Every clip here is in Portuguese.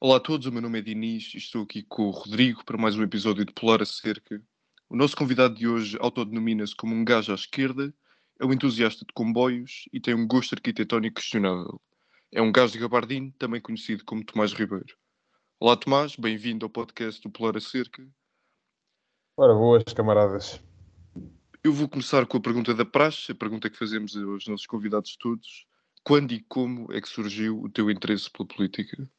Olá a todos, o meu nome é Diniz e estou aqui com o Rodrigo para mais um episódio de Polar Acerca. O nosso convidado de hoje autodenomina-se como um gajo à esquerda, é um entusiasta de comboios e tem um gosto arquitetónico questionável. É um gajo de gabardino, também conhecido como Tomás Ribeiro. Olá Tomás, bem-vindo ao podcast do Polar Acerca. Ora, boas camaradas. Eu vou começar com a pergunta da praxe, a pergunta que fazemos aos nossos convidados todos. Quando e como é que surgiu o teu interesse pela política?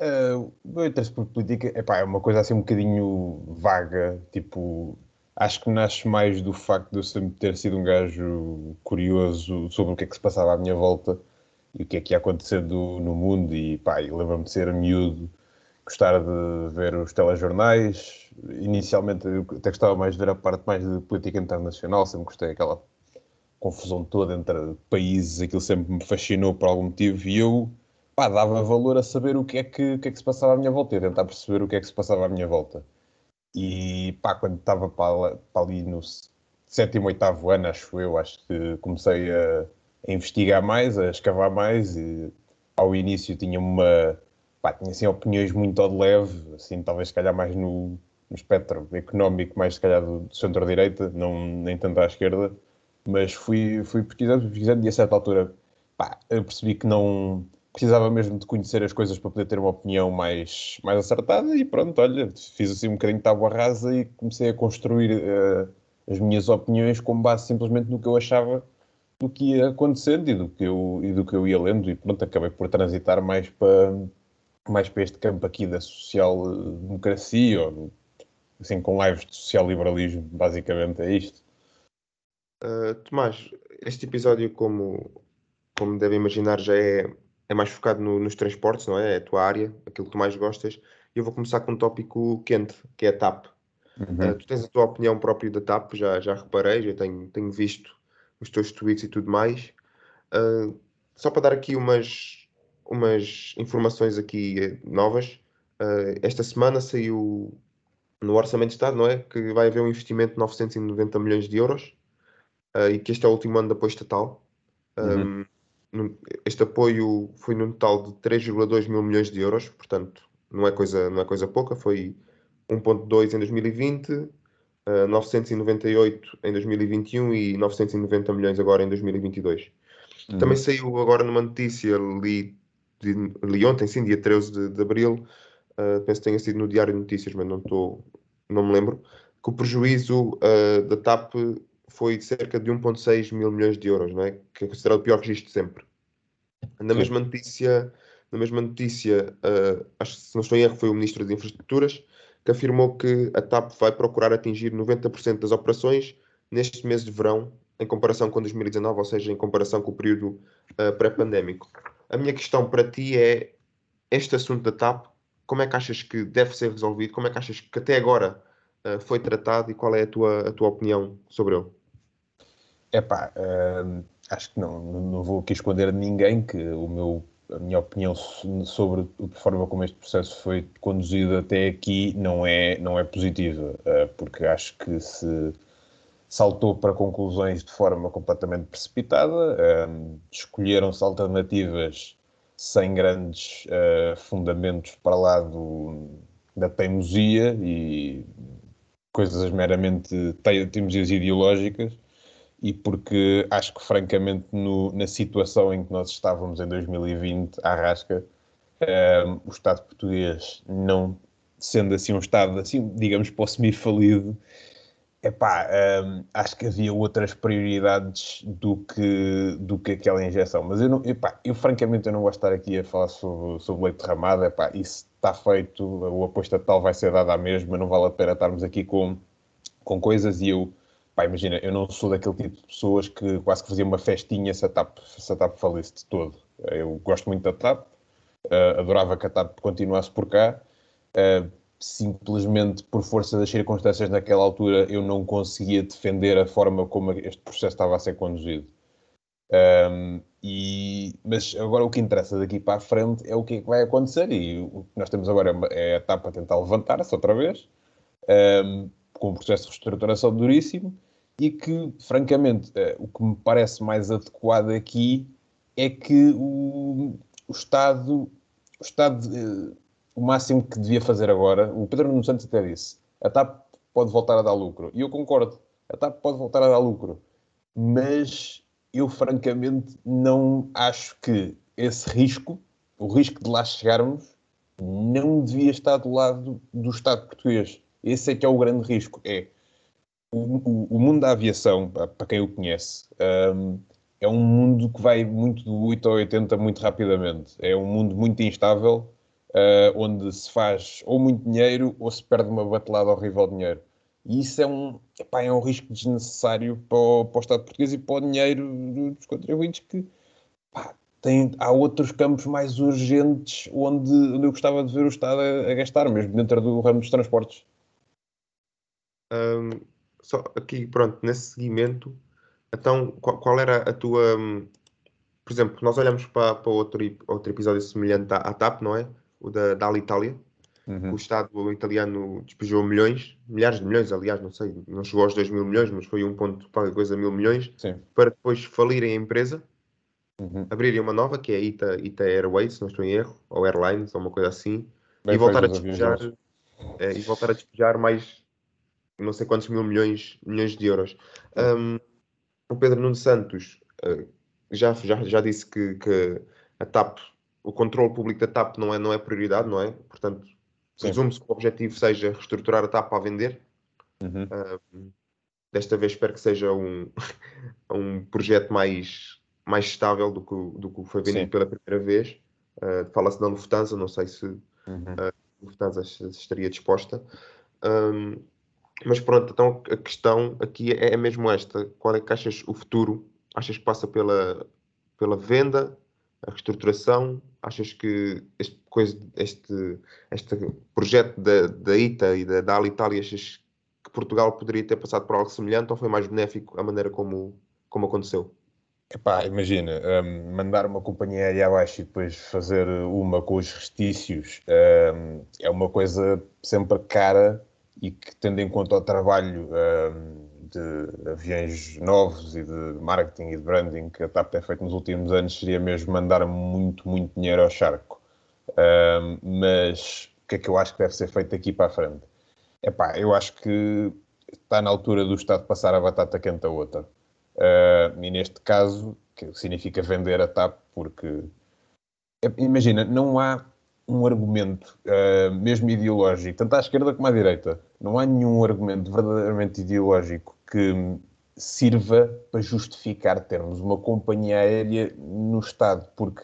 Uh, o meu interesse por política epá, é uma coisa assim um bocadinho vaga, tipo, acho que nasce mais do facto de eu sempre ter sido um gajo curioso sobre o que é que se passava à minha volta e o que é que ia acontecendo no mundo e pá, lembro-me de ser miúdo, gostar de ver os telejornais, inicialmente até gostava mais de ver a parte mais de política internacional, sempre gostei daquela confusão toda entre países, aquilo sempre me fascinou por algum motivo e eu pá, dava valor a saber o que, é que, o que é que se passava à minha volta e a tentar perceber o que é que se passava à minha volta. E pá, quando estava para, para ali no sétimo, oitavo ano, acho eu, acho que comecei a, a, investigar mais, a escavar mais e ao início tinha uma pá, tinha assim opiniões muito ao de leve, assim, talvez se calhar mais no, no espectro económico, mais se calhar do, do centro-direita, não nem tanto à esquerda, mas fui, fui pesquisando, pesquisando e a certa altura pá, eu percebi que não precisava mesmo de conhecer as coisas para poder ter uma opinião mais, mais acertada e pronto, olha, fiz assim um bocadinho de tábua rasa e comecei a construir uh, as minhas opiniões com base simplesmente no que eu achava do que ia acontecendo e do que eu, e do que eu ia lendo e pronto, acabei por transitar mais para, mais para este campo aqui da social-democracia ou assim com lives de social-liberalismo, basicamente é isto. Uh, Tomás, este episódio, como, como devem imaginar, já é é mais focado no, nos transportes, não é? É a tua área, aquilo que tu mais gostas. E eu vou começar com um tópico quente, que é a TAP. Uhum. Uh, tu tens a tua opinião própria da TAP, já, já reparei, já tenho, tenho visto os teus tweets e tudo mais. Uh, só para dar aqui umas, umas informações aqui eh, novas. Uh, esta semana saiu no Orçamento de Estado, não é? Que vai haver um investimento de 990 milhões de euros e que este é o último ano de apoio estatal. Uhum. Um, este apoio foi num total de 3,2 mil milhões de euros, portanto, não é coisa, não é coisa pouca, foi 1,2 em 2020, uh, 998 em 2021 e 990 milhões agora em 2022. Uhum. Também saiu agora numa notícia, li, li ontem, sim, dia 13 de, de abril, uh, penso que tenha sido no Diário de Notícias, mas não, tô, não me lembro, que o prejuízo uh, da TAP foi de cerca de 1,6 mil milhões de euros, não é? que é considerado o pior registro de sempre. Na Sim. mesma notícia, na mesma notícia uh, acho que se não estou em erro, foi o Ministro das Infraestruturas que afirmou que a TAP vai procurar atingir 90% das operações neste mês de verão, em comparação com 2019, ou seja, em comparação com o período uh, pré-pandémico. A minha questão para ti é este assunto da TAP, como é que achas que deve ser resolvido? Como é que achas que até agora uh, foi tratado e qual é a tua, a tua opinião sobre ele? Epá, uh, acho que não, não vou aqui esconder de ninguém que o meu, a minha opinião sobre a forma como este processo foi conduzido até aqui não é, não é positiva, uh, porque acho que se saltou para conclusões de forma completamente precipitada, uh, escolheram-se alternativas sem grandes uh, fundamentos para lá do, da teimosia e coisas meramente teimosias ideológicas e porque acho que, francamente, no, na situação em que nós estávamos em 2020, à rasca, um, ehm, o Estado português não sendo assim um Estado, assim, digamos, para o semi-falido, epá, um, ehm, acho que havia outras prioridades do que, do que aquela injeção. Mas eu, não, epá, eu francamente eu não gosto de estar aqui a falar sobre, sobre leite derramado, epá, isso está feito, o apoio estatal vai ser dado à mesma, não vale a pena estarmos aqui com, com coisas e eu Pá, imagina, eu não sou daquele tipo de pessoas que quase que fazia uma festinha se a TAP, se a TAP falisse de todo. Eu gosto muito da TAP, uh, adorava que a TAP continuasse por cá. Uh, simplesmente por força das circunstâncias naquela altura eu não conseguia defender a forma como este processo estava a ser conduzido. Um, e, mas agora o que interessa daqui para a frente é o que, é que vai acontecer e o que nós temos agora é a TAP a tentar levantar-se outra vez. Um, com um processo de reestruturação duríssimo e que, francamente, eh, o que me parece mais adequado aqui é que o, o Estado o Estado, eh, o máximo que devia fazer agora, o Pedro Nuno Santos até disse, a TAP pode voltar a dar lucro. E eu concordo, a TAP pode voltar a dar lucro. Mas eu, francamente, não acho que esse risco, o risco de lá chegarmos, não devia estar do lado do Estado português. Esse é que é o grande risco. É o, o, mundo da aviação, para quem o conhece, um, é um mundo que vai muito do 8 ao 80 muito rapidamente. É um mundo muito instável, uh, onde se faz ou muito dinheiro ou se perde uma batelada horrível de dinheiro. E isso é um, epá, é um risco desnecessário para o, para o Estado português e para o dinheiro dos contribuintes que tem, há outros campos mais urgentes onde, onde eu gostava de ver o Estado a, a gastar, mesmo dentro do ramo dos transportes. Um, só aqui, pronto, nesse seguimento, então qual, qual era a tua. Um, por exemplo, nós olhamos para, para outro, outro episódio semelhante à, à TAP, não é? O da, da Alitalia Uhum. O Estado italiano despejou milhões, milhares de milhões, aliás, não sei, não chegou aos 2 mil milhões, mas foi um ponto para coisa mil milhões, Sim. para depois falirem a empresa, uhum. abrirem uma nova, que é a Ita, Ita Airways, se não estou em erro, ou Airlines, ou uma coisa assim, Bem, e voltar a despejar é, e voltar a despejar mais não sei quantos mil milhões, milhões de euros. Um, o Pedro Nuno Santos uh, já, já, já disse que, que a TAP, o controle público da TAP não é, não é prioridade, não é? Portanto, Presume-se que o objetivo seja reestruturar a TAP para vender. Uhum. Uh, desta vez espero que seja um, um projeto mais, mais estável do que, do que foi vendido Sim. pela primeira vez. Uh, Fala-se da Lufthansa, não sei se uhum. uh, a Lufthansa estaria disposta. Um, mas pronto, então a questão aqui é, é mesmo esta: qual é que achas o futuro? Achas que passa pela, pela venda, a reestruturação? Achas que este, coisa, este, este projeto da, da ITA e da, da Alitalia, achas que Portugal poderia ter passado por algo semelhante ou foi mais benéfico a maneira como, como aconteceu? Epá, imagina, um, mandar uma companhia aérea abaixo e depois fazer uma com os restícios um, é uma coisa sempre cara e que, tendo em conta o trabalho um, de aviões novos e de marketing e de branding que a TAP tem feito nos últimos anos seria mesmo mandar muito, muito dinheiro ao charco. Um, mas o que é que eu acho que deve ser feito daqui para a frente? Epá, eu acho que está na altura do Estado passar a batata quente a outra. Uh, e neste caso, que significa vender a TAP, porque imagina, não há um argumento, uh, mesmo ideológico, tanto à esquerda como à direita, não há nenhum argumento verdadeiramente ideológico que sirva para justificar termos uma companhia aérea no Estado, porque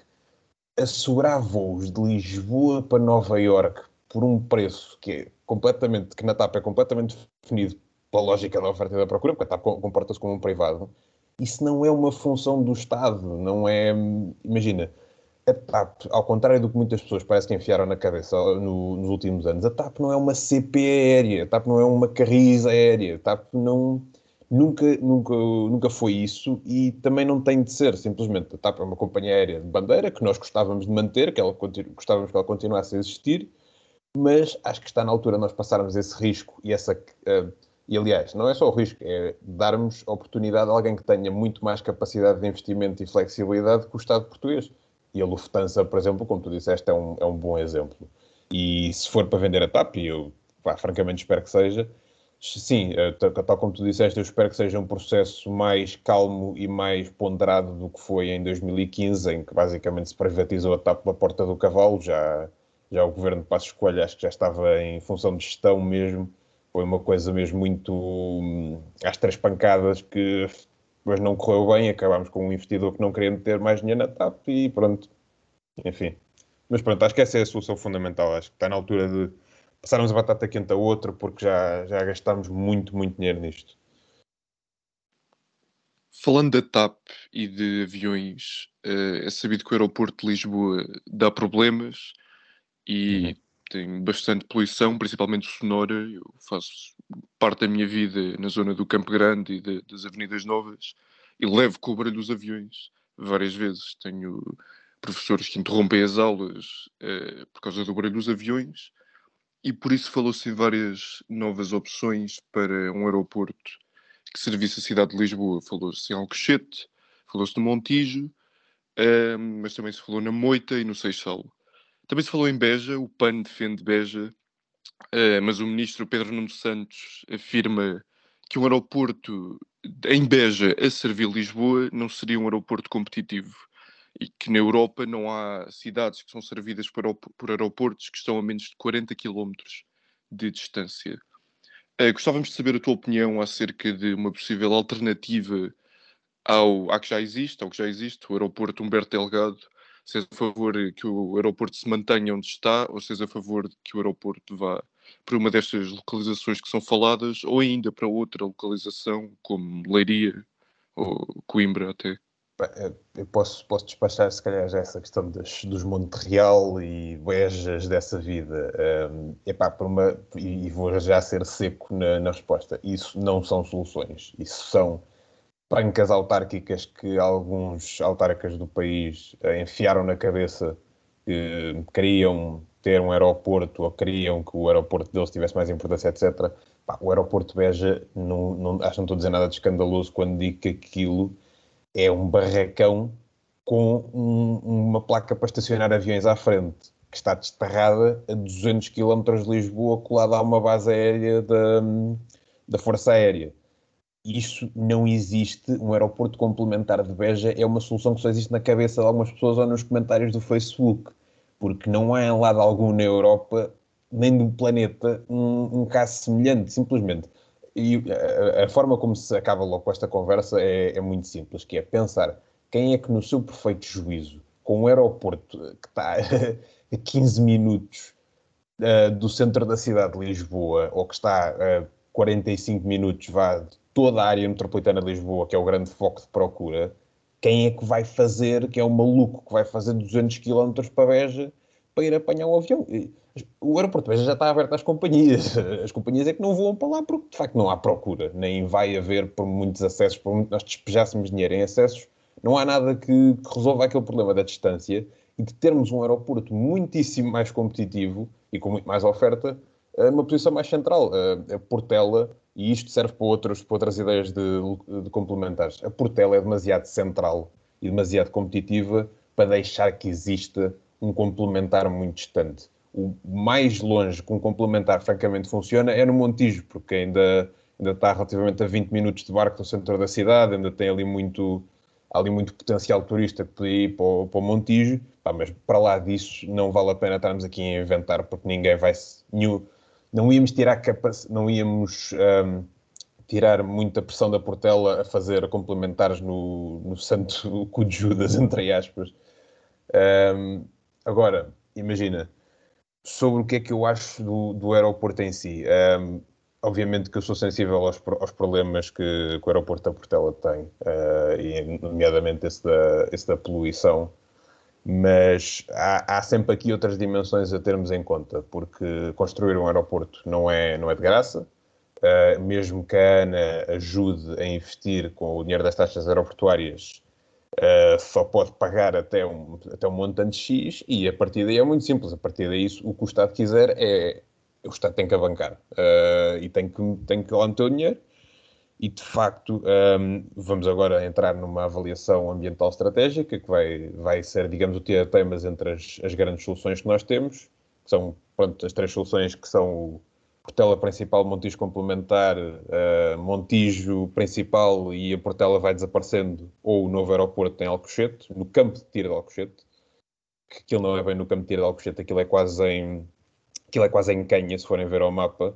assegurar voos de Lisboa para Nova York por um preço que é completamente, que na TAP é completamente definido pela lógica da oferta e da procura, porque a TAP comporta-se como um privado, isso não é uma função do Estado, não é, imagina, a TAP, ao contrário do que muitas pessoas parece que enfiaram na cabeça no, nos últimos anos, a TAP não é uma CP aérea, a TAP não é uma carris aérea, a TAP não Nunca, nunca, nunca foi isso e também não tem de ser, simplesmente. A TAP é uma companhia aérea de bandeira que nós gostávamos de manter, que ela gostávamos que ela continuasse a existir, mas acho que está na altura nós passarmos esse risco e essa. Uh, e aliás, não é só o risco, é darmos oportunidade a alguém que tenha muito mais capacidade de investimento e flexibilidade que o Estado português. E a Lufthansa, por exemplo, como tu disseste, é um, é um bom exemplo. E se for para vender a TAP, e eu pá, francamente espero que seja, Sim, eh, tal como tu disseste, eu espero que seja um processo mais calmo e mais ponderado do que foi em 2015, em que basicamente se privatizou a TAP pela porta do cavalo. Já, já o governo de Passos Coelho acho que já estava em função de gestão mesmo. Foi uma coisa mesmo muito hum, às três pancadas que depois não correu bem. Acabámos com um investidor que não queria meter mais dinheiro na TAP e pronto. Enfim. Mas pronto, acho que essa é a solução fundamental. Acho que está na altura de passarmos a batata quente a outro porque já, já gastámos muito, muito dinheiro nisto. Falando da TAP e de aviões, uh, é sabido que o aeroporto de Lisboa dá problemas e uhum. Tem bastante poluição, principalmente sonora. Eu faço parte da minha vida na zona do Campo Grande e de, das Avenidas Novas e levo com o barulho dos aviões várias vezes. Tenho professores que interrompem as aulas uh, por causa do barulho dos aviões e por isso falou-se em várias novas opções para um aeroporto que servisse a cidade de Lisboa. Falou-se em Alcochete, falou-se no Montijo, uh, mas também se falou na Moita e no Seixal. Também se falou em Beja, o PAN defende Beja, uh, mas o ministro Pedro Nuno Santos afirma que um aeroporto em Beja a servir Lisboa não seria um aeroporto competitivo e que na Europa não há cidades que são servidas por, por aeroportos que estão a menos de 40 km de distância. Uh, gostávamos de saber a tua opinião acerca de uma possível alternativa ao, à que já existe, ao que já existe, o aeroporto Humberto Delgado, se és a favor que o aeroporto se mantenha onde está ou se és a favor de que o aeroporto vá para uma destas localizações que são faladas ou ainda para outra localização, como Leiria ou Coimbra até. Eu posso, posso despachar, se calhar, já essa questão das, dos Monte Real e Bejas dessa vida. Um, epá, por uma, e vou já ser seco na, na resposta. Isso não são soluções. Isso são prancas autárquicas que alguns autarcas do país uh, enfiaram na cabeça que queriam ter um aeroporto ou queriam que o aeroporto deles tivesse mais importância, etc. Pá, o aeroporto Beja, não, não, acho que não estou a dizer nada de escandaloso quando digo que aquilo é um barracão com um, uma placa para estacionar aviões à frente, que está desterrada a 200 km de Lisboa, colada a uma base aérea da, da Força Aérea isso não existe. Um aeroporto complementar de Beja é uma solução que só existe na cabeça de algumas pessoas ou nos comentários do Facebook, porque não há em lado algum na Europa, nem do planeta, um, um caso semelhante, simplesmente. E a, a, forma como se acaba logo esta conversa é, é muito simples, que é pensar quem é que no seu perfeito juízo, com um aeroporto que está a 15 minutos uh, do centro da cidade de Lisboa, ou que está a 45 minutos vá, toda a área metropolitana de Lisboa, que é o grande foco de procura, quem é que vai fazer, que é o maluco que vai fazer 200 km para Beja para ir apanhar um avião? O aeroporto de Beja já está aberto às companhias. As companhias é que não voam para lá porque, de facto, não há procura. Nem vai haver por muitos acessos, por muito nós despejássemos dinheiro em acessos, não há nada que, que resolva aquele problema da distância e de termos um aeroporto muitíssimo mais competitivo e com muito mais oferta, uma posição mais central. A Portela e isto serve para, outros, para outras ideias de, de complementares. A Portela é demasiado central e demasiado competitiva para deixar que exista um complementar muito distante. O mais longe que um complementar francamente funciona é no Montijo, porque ainda, ainda está relativamente a 20 minutos de barco do centro da cidade, ainda tem ali muito, ali muito potencial turista que podia ir para o, para o Montijo, Pá, mas para lá disso não vale a pena estarmos aqui a inventar, porque ninguém vai... Nenhum, não íamos tirar não íamos um, tirar muita pressão da Portela a fazer complementares no, no santo cu entre aspas. Um, agora, imagina, sobre o que é que eu acho do, do aeroporto em si. Um, obviamente que eu sou sensível aos, aos problemas que, que, o aeroporto da Portela tem, uh, e nomeadamente esse da, esse da poluição mas há, há, sempre aqui outras dimensões a termos em conta, porque construir um aeroporto não é, não é de graça, uh, mesmo que a ANA ajude a investir com o dinheiro das taxas aeroportuárias, uh, só pode pagar até um, até um montante X, e a partir daí é muito simples, a partir daí o que o Estado quiser é, o Estado tem que abancar, uh, e tem que, tem que o dinheiro, e de facto um, vamos agora entrar numa avaliação ambiental estratégica que vai, vai ser, digamos, o temas entre as, as, grandes soluções que nós temos, que são pronto, as três soluções que são o Portela principal, Montijo complementar, uh, Montijo principal e a Portela vai desaparecendo, ou o novo aeroporto em Alcochete, no campo de tiro de Alcochete, que aquilo não é bem no campo de tiro de Alcochete, aquilo é quase em, aquilo é quase em Canha, se forem ver ao mapa,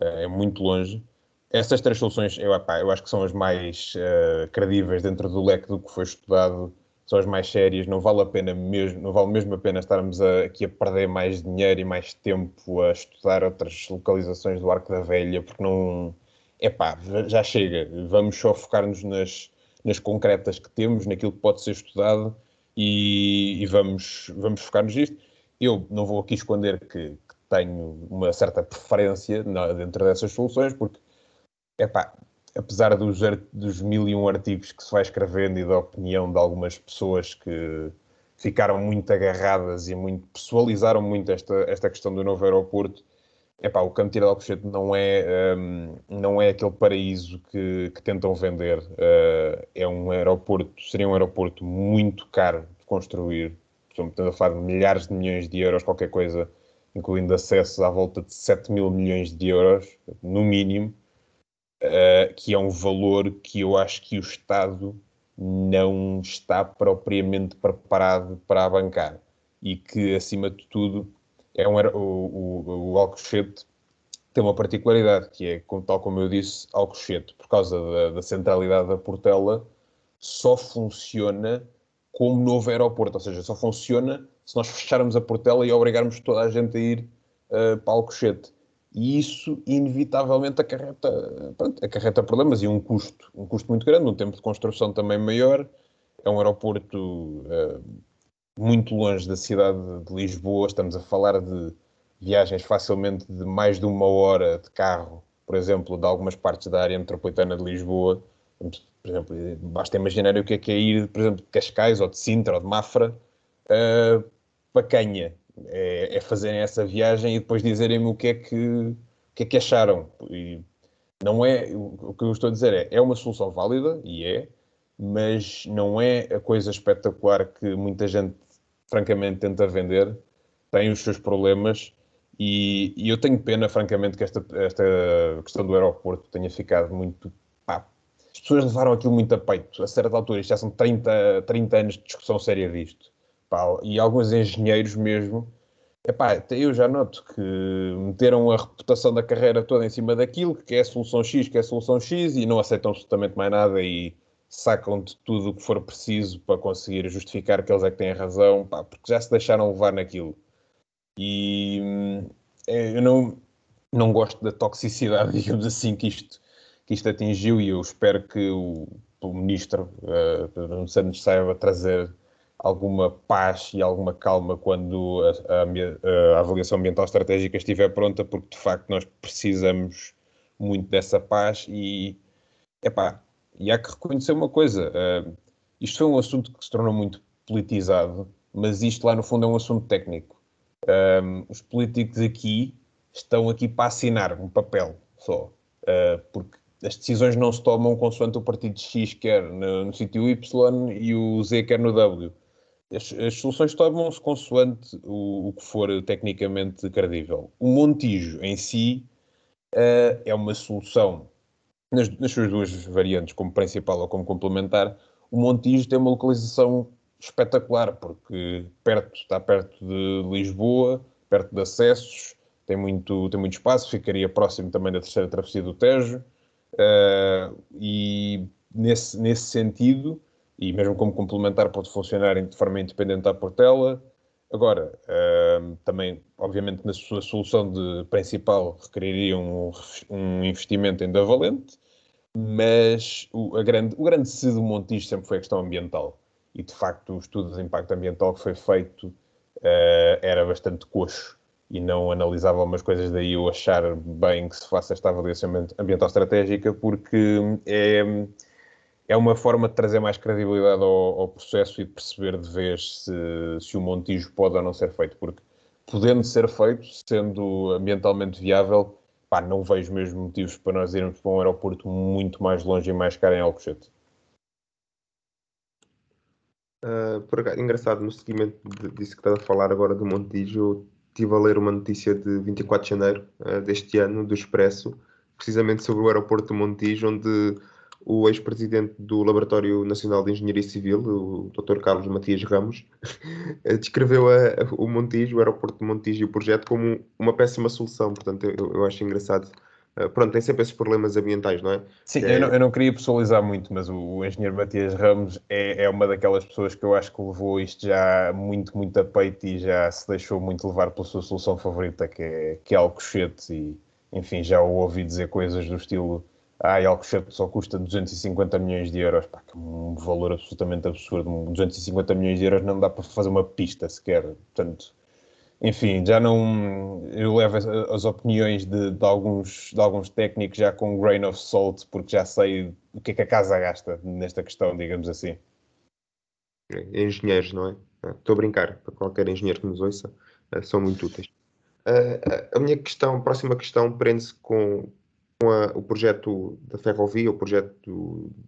uh, é muito longe. Essas três soluções, eu, eu acho que são as mais uh, credíveis dentro do leque do que foi estudado, são as mais sérias. Não vale a pena mesmo, não vale mesmo a pena estarmos a, aqui a perder mais dinheiro e mais tempo a estudar outras localizações do Arco da Velha, porque não. Epá, já chega. Vamos só focar-nos nas, nas concretas que temos, naquilo que pode ser estudado e, e vamos, vamos focar-nos nisto. Eu não vou aqui esconder que, que tenho uma certa preferência na, dentro dessas soluções, porque epá, apesar dos, dos mil e um artigos que se vai escrevendo e da opinião de algumas pessoas que ficaram muito agarradas e muito pessoalizaram muito esta, esta questão do novo aeroporto, epá, o Campo de Alcochete não é, um, não é aquele paraíso que, que tentam vender. Uh, é um aeroporto, seria um aeroporto muito caro de construir, estamos a falar de milhares de milhões de euros, qualquer coisa, incluindo acessos à volta de 7 mil milhões de euros, no mínimo, uh, que é um valor que eu acho que o Estado não está propriamente preparado para bancar e que, acima de tudo, é um, o, o, o Alcochete tem uma particularidade, que é, tal como eu disse, Alcochete, por causa da, da centralidade da Portela, só funciona como novo aeroporto, ou seja, só funciona se nós fecharmos a Portela e obrigarmos toda a gente a ir uh, para Alcochete. E isso, inevitavelmente, acarreta, pronto, acarreta problemas e um custo, um custo muito grande, um tempo de construção também maior. É um aeroporto uh, muito longe da cidade de Lisboa, estamos a falar de viagens facilmente de mais de uma hora de carro, por exemplo, de algumas partes da área metropolitana de Lisboa. Por exemplo, basta imaginar o que é que é ir, por exemplo, de Cascais ou de Sintra ou de Mafra uh, para Canha. É, é fazerem essa viagem e depois dizerem-me o que é que, o que, é que acharam. E não é, o que eu estou a dizer é, é uma solução válida, e é, mas não é a coisa espetacular que muita gente, francamente, tenta vender. Tem os seus problemas e, e, eu tenho pena, francamente, que esta, esta questão do aeroporto tenha ficado muito. Pá, as pessoas levaram aquilo muito a peito. A certa altura, isto já são 30, 30 anos de discussão séria disto. Pá, e alguns engenheiros mesmo. Epá, eu já noto que meteram a reputação da carreira toda em cima daquilo, que é a solução X, que é a solução X, e não aceitam absolutamente mais nada e sacam de tudo o que for preciso para conseguir justificar que eles é que têm razão, pá, porque já se deixaram levar naquilo. E é, eu não, não gosto da toxicidade, digamos assim, que isto, que isto atingiu, e eu espero que o, o ministro uh, Pedro Santos saiba trazer alguma paz e alguma calma quando a, a, a, avaliação ambiental estratégica estiver pronta, porque de facto nós precisamos muito dessa paz e, epá, e há que reconhecer uma coisa, uh, isto foi um assunto que se tornou muito politizado, mas isto lá no fundo é um assunto técnico. Um, os políticos aqui estão aqui para assinar um papel só, uh, porque as decisões não se tomam consoante o partido X quer no, no sítio Y e o Z quer no W. As, as soluções tomam-se consoante o, o, que for tecnicamente credível. O Montijo em si uh, é uma solução, nas, nas suas duas variantes, como principal ou como complementar. O Montijo tem uma localização espetacular, porque perto, está perto de Lisboa, perto de acessos, tem muito, tem muito espaço, ficaria próximo também da terceira travessia do Tejo, uh, e nesse, nesse sentido, e mesmo como complementar, pode funcionar de forma independente à Portela. Agora, uh, também, obviamente, na sua solução de principal, requeriria um, um investimento ainda valente, mas o, grande, o grande C do Montijo sempre foi a questão ambiental e de facto o estudo de impacto ambiental que foi feito uh, era bastante coxo e não analisava algumas coisas, daí eu achar bem que se faça esta avaliação ambiental estratégica, porque é, é uma forma de trazer mais credibilidade ao, ao processo e perceber de vez se, se o Montijo pode ou não ser feito, porque podendo ser feito, sendo ambientalmente viável, pá, não vejo mesmo motivos para nós irmos para um aeroporto muito mais longe e mais caro em Alcochete. Uh, por, engraçado, no seguimento disso que estás a falar agora do Montijo, estive a ler uma notícia de 24 de janeiro uh, deste ano, do Expresso, precisamente sobre o aeroporto de Montijo, onde o ex-presidente do Laboratório Nacional de Engenharia Civil, o Dr. Carlos Matias Ramos, descreveu a, o Montijo, o aeroporto de Montijo e o projeto como uma péssima solução. Portanto, eu, eu acho engraçado eh, pronto, tem sempre esses problemas ambientais, não é? Sim, é... Eu, não, eu, não, queria pessoalizar muito, mas o, o engenheiro Matias Ramos é, é, uma daquelas pessoas que eu acho que levou isto já muito, muito a peito e já se deixou muito levar pela sua solução favorita, que é, que é Alcochete, e enfim, já o ouvi dizer coisas do estilo ah, Alcochete só custa 250 milhões de euros, pá, que é um valor absolutamente absurdo, 250 milhões de euros não dá para fazer uma pista sequer, portanto enfim, já não. Eu levo as, as opiniões de, de, alguns, de alguns técnicos já com grain of salt, porque já sei o que é que a casa gasta nesta questão, digamos assim. Engenheiros, não é? Estou a brincar, para qualquer engenheiro que nos ouça, ah, são muito úteis. Ah, a minha questão, próxima questão, prende-se com a, o projeto da ferrovia, o projeto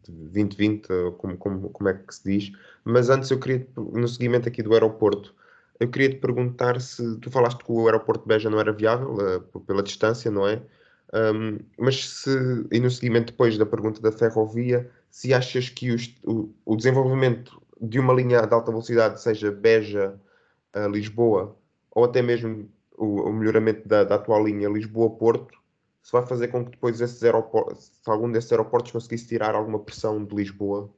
de 2020, como, como, como é que se diz, mas antes eu queria, no seguimento aqui do aeroporto, Eu queria te perguntar se tu falaste que o aeroporto de Beja não era viável uh, pela distância, não é? Um, mas se, e no seguimento depois da pergunta da ferrovia, se achas que o, o, desenvolvimento de uma linha de alta velocidade, seja Beja a Lisboa, ou até mesmo o, o melhoramento da, da, atual linha Lisboa-Porto, se vai fazer com que depois esses aeroportos, se algum desses aeroportos conseguisse tirar alguma pressão de Lisboa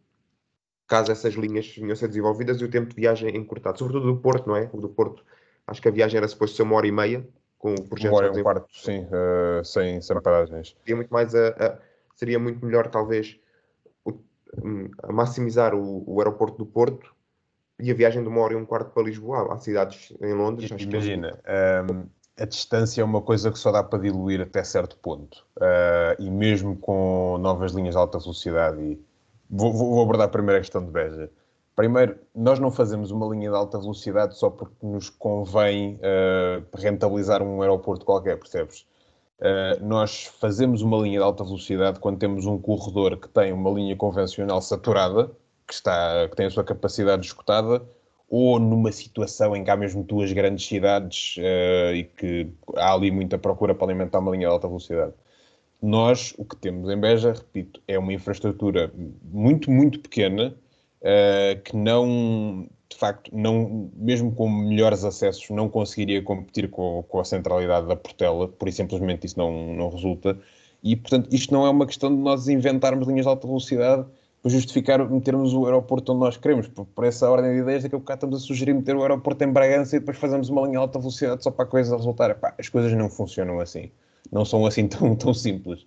caso essas linhas venham a ser desenvolvidas e o tempo de viagem encurtado, sobretudo do Porto, não é? O do Porto, acho que a viagem era suposto ser uma hora e meia, com o projeto... Uma hora e um quarto, sim, uh, sem, sem paragens. Seria muito, mais a, a, seria muito melhor, talvez, o, um, a maximizar o, o, aeroporto do Porto e a viagem de uma hora e um quarto para Lisboa, há cidades em Londres... Imagina, um, ehm, a distância é uma coisa que só dá para diluir até certo ponto. Uh, e mesmo com novas linhas de alta velocidade e Vou, vou, abordar primeiro a questão de Beja. Primeiro, nós não fazemos uma linha de alta velocidade só porque nos convém uh, rentabilizar um aeroporto qualquer, percebes? Uh, nós fazemos uma linha de alta velocidade quando temos um corredor que tem uma linha convencional saturada, que, está, que tem a sua capacidade esgotada, ou numa situação em que há mesmo duas grandes cidades uh, e que há ali muita procura para alimentar uma linha de alta velocidade. Nós, o que temos em Beja, repito, é uma infraestrutura muito, muito pequena, uh, que não, de facto, não, mesmo com melhores acessos, não conseguiria competir com, com a centralidade da Portela, por simplesmente isso não, não resulta. E, portanto, isto não é uma questão de nós inventarmos linhas de alta velocidade para justificar metermos o aeroporto onde nós queremos. Por, por essa ordem de ideias, daqui a bocado estamos a sugerir meter o aeroporto em Bragança e depois fazemos uma linha alta velocidade só para a coisa resultar. Epá, as coisas não funcionam assim não são assim tão, tão simples.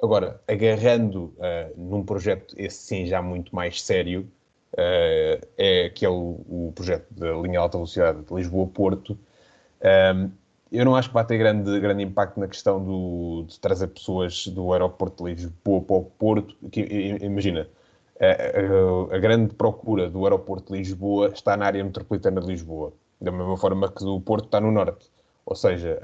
Agora, agarrando uh, num projeto, esse sim já muito mais sério, uh, é é o, projeto da linha alta velocidade de Lisboa-Porto, um, ehm, eu não acho que vai ter grande, grande impacto na questão do, de trazer pessoas do aeroporto de Lisboa para o Porto. Que, imagina, a, grande procura do aeroporto de Lisboa está na área metropolitana de Lisboa, da mesma forma que o Porto está no Norte. Ou seja,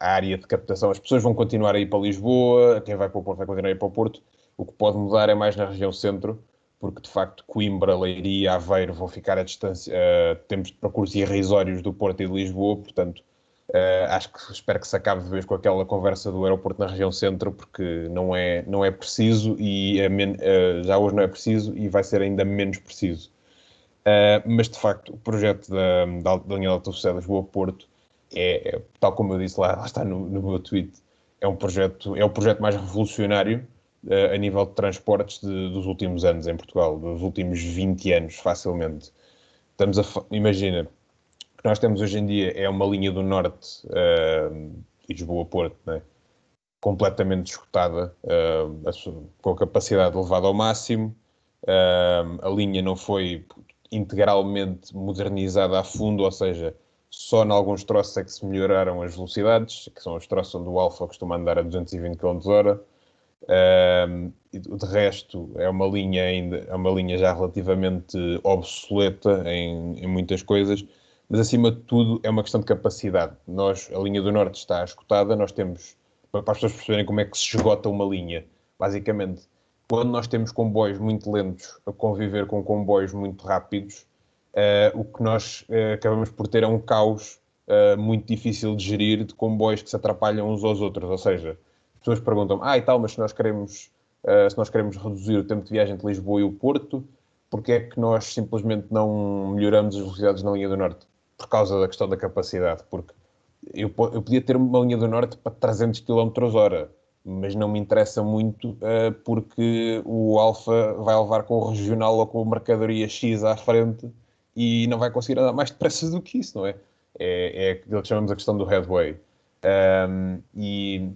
a área de captação, as pessoas vão continuar a ir para Lisboa, quem vai para o Porto vai continuar a ir para o Porto. O que pode mudar é mais na região centro, porque de facto Coimbra, Leiria, Aveiro vão ficar a distância, uh, tempos de percurso irrisórios do Porto e de Lisboa, portanto, uh, acho que espero que se acabe de vez com aquela conversa do aeroporto na região centro, porque não é, não é preciso e é uh, já hoje não é preciso e vai ser ainda menos preciso. mas de facto, o projeto da, da, da linha de velocidade Lisboa-Porto é, é, tal como eu disse lá, lá está no, no, meu tweet, é um projeto, é o projeto mais revolucionário uh, a nível de transportes de, dos últimos anos em Portugal, dos últimos 20 anos, facilmente. Estamos a, imagina, que nós temos hoje em dia é uma linha do norte, uh, Lisboa-Porto, né? completamente esgotada, uh, com a capacidade elevada ao máximo. Uh, a linha não foi integralmente modernizada a fundo, ou seja, só em alguns troços é que se melhoraram as velocidades, que são os troços onde o Alfa costuma andar a 220 km/h. Um, de resto, é uma linha ainda, é uma linha já relativamente obsoleta em, em, muitas coisas, mas acima de tudo é uma questão de capacidade. Nós, a linha do Norte está escutada, nós temos, para as pessoas perceberem como é que se esgota uma linha, basicamente, quando nós temos comboios muito lentos a conviver com comboios muito rápidos, Uh, o que nós uh, acabamos por ter é um caos uh, muito difícil de gerir de comboios que se atrapalham uns aos outros. Ou seja, as pessoas perguntam: ah, e tal, mas se nós queremos, se nós queremos reduzir o tempo de viagem entre Lisboa e o Porto, porque é que nós simplesmente não melhoramos as velocidades na linha do Norte? Por causa da questão da capacidade. Porque eu, eu podia ter uma linha do Norte para 300 km hora, mas não me interessa muito porque o Alfa vai levar com o regional ou com a mercadoria X à frente e não vai conseguir andar mais depressa do que isso, não é? É, é aquilo que chamamos a questão do headway. Um, e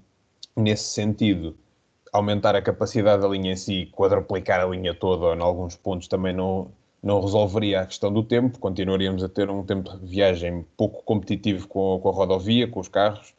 nesse sentido, aumentar a capacidade da linha em si, quadruplicar a linha toda, ou em alguns pontos também não, não resolveria a questão do tempo, continuaríamos a ter um tempo de viagem pouco competitivo com, com a rodovia, com os carros,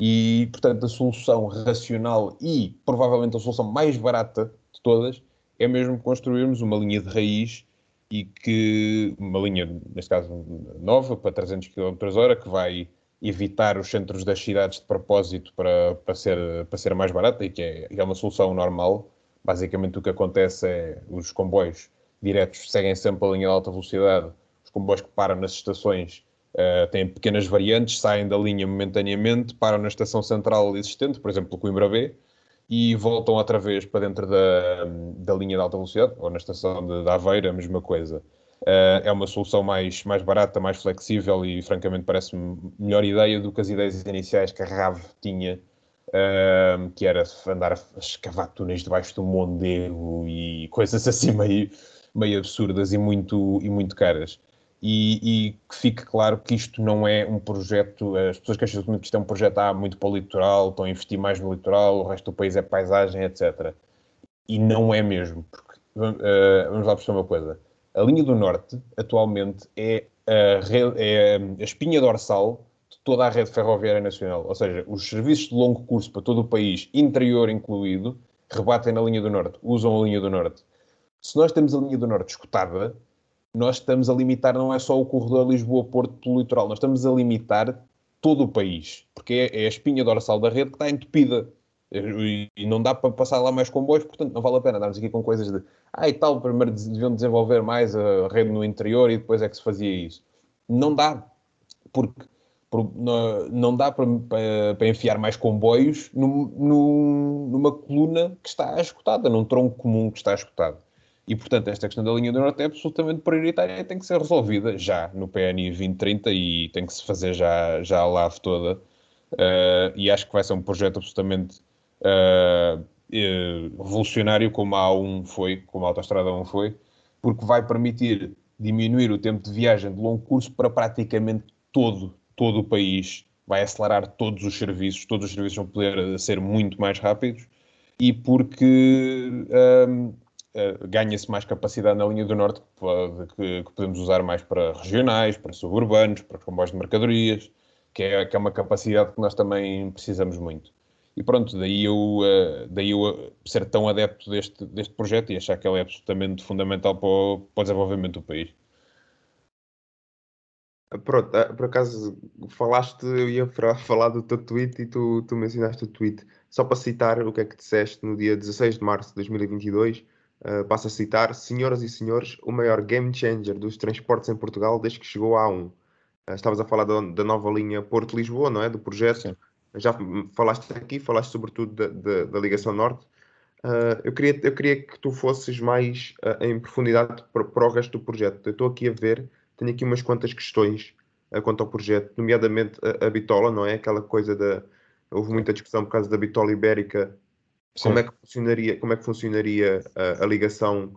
e portanto a solução racional e provavelmente a solução mais barata de todas é mesmo construirmos uma linha de raiz e que uma linha, neste caso nova, para 300 km hora, que vai evitar os centros das cidades de propósito para, para, ser, para ser mais barata e que é, é uma solução normal. Basicamente o que acontece é os comboios diretos seguem sempre a linha de alta velocidade, os comboios que param nas estações Uh, têm pequenas variantes, saem da linha momentaneamente, param na estação central existente, por exemplo, Coimbra B, e voltam outra vez para dentro da, da linha de alta velocidade, ou na estação de, de Aveira, a mesma coisa. Uh, é uma solução mais, mais barata, mais flexível e, francamente, parece-me melhor ideia do que as ideias iniciais que a RAV tinha, uh, que era andar a escavar túneis debaixo do Mondego e coisas assim meio, meio absurdas e muito, e muito caras. E, e, que fique claro que isto não é um projeto. As pessoas que acham que isto é um projeto ah, muito para o litoral, estão a investir mais no litoral, o resto do país é paisagem, etc. E não é mesmo. Porque, uh, vamos lá perceber uma coisa. A linha do Norte, atualmente, é a, é a espinha dorsal de toda a rede ferroviária nacional. Ou seja, os serviços de longo curso para todo o país, interior incluído, rebatem na linha do Norte, usam a linha do Norte. Se nós temos a linha do Norte escutada, nós estamos a limitar não é só o corredor Lisboa-Porto pelo litoral, nós estamos a limitar todo o país, porque é, é a espinha dorsal da rede que está entupida. E, não dá para passar lá mais comboios, portanto não vale a pena andarmos aqui com coisas de ah e tal, primeiro deviam desenvolver mais a rede no interior e depois é que se fazia isso. Não dá, porque não dá para, para, enfiar mais comboios numa coluna que está escutada, num tronco comum que está escutado. E, portanto, esta questão da linha do Norte é absolutamente prioritária e tem que ser resolvida já no PNI 2030 e tem que se fazer já, já a LAV toda. Uh, e acho que vai ser um projeto absolutamente uh, revolucionário, como a A1 foi, como a Autostrada 1 foi, porque vai permitir diminuir o tempo de viagem de longo curso para praticamente todo, todo o país. Vai acelerar todos os serviços, todos os serviços vão poder ser muito mais rápidos e porque uh, ganha-se mais capacidade na linha do norte que, que, podemos usar mais para regionais, para suburbanos, para comboios de mercadorias, que é, que é uma capacidade que nós também precisamos muito. E pronto, daí eu, uh, daí eu ser tão adepto deste, deste projeto e achar que ele é absolutamente fundamental para o, para o desenvolvimento do país. Pronto, ah, por acaso falaste, eu ia falar do teu tweet e tu, tu mencionaste o tweet. Só para citar o que é que disseste no dia 16 de março de 2022, Uh, passo a citar, senhoras e senhores, o maior game changer dos transportes em Portugal desde que chegou à A1. Uh, estavas a falar da, da nova linha Porto-Lisboa, não é? Do projeto. Sim. Já falaste aqui, falaste sobretudo da, da, da ligação norte. Uh, eu, queria, eu queria que tu fosses mais uh, em profundidade para, para, o resto do projeto. Eu estou aqui a ver, tenho aqui umas quantas questões quanto ao projeto, nomeadamente a, a, bitola, não é? Aquela coisa da. Houve muita discussão por causa da bitola ibérica como é que funcionaria, como é que funcionaria a, a ligação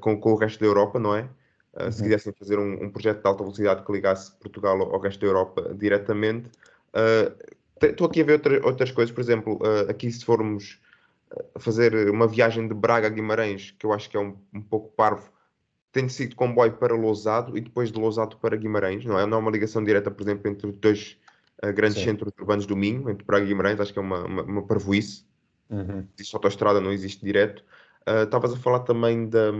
com, com, o resto da Europa, não é? Uh, se uhum. quisessem fazer um, um, projeto de alta velocidade que ligasse Portugal ao, ao resto da Europa diretamente. Estou uh, aqui a ver outra, outras coisas, por exemplo, uh, aqui se formos fazer uma viagem de Braga a Guimarães, que eu acho que é um, um pouco parvo, tem sido comboio para Lousado e depois de Lousado para Guimarães, não é? Não é uma ligação direta, por exemplo, entre dois grandes Sim. centros urbanos do Minho, entre Braga e Guimarães, acho que é uma, uma, uma parvoíce. Uhum. Existe autoestrada, não existe direto. Ah, estavas uh, a falar também da,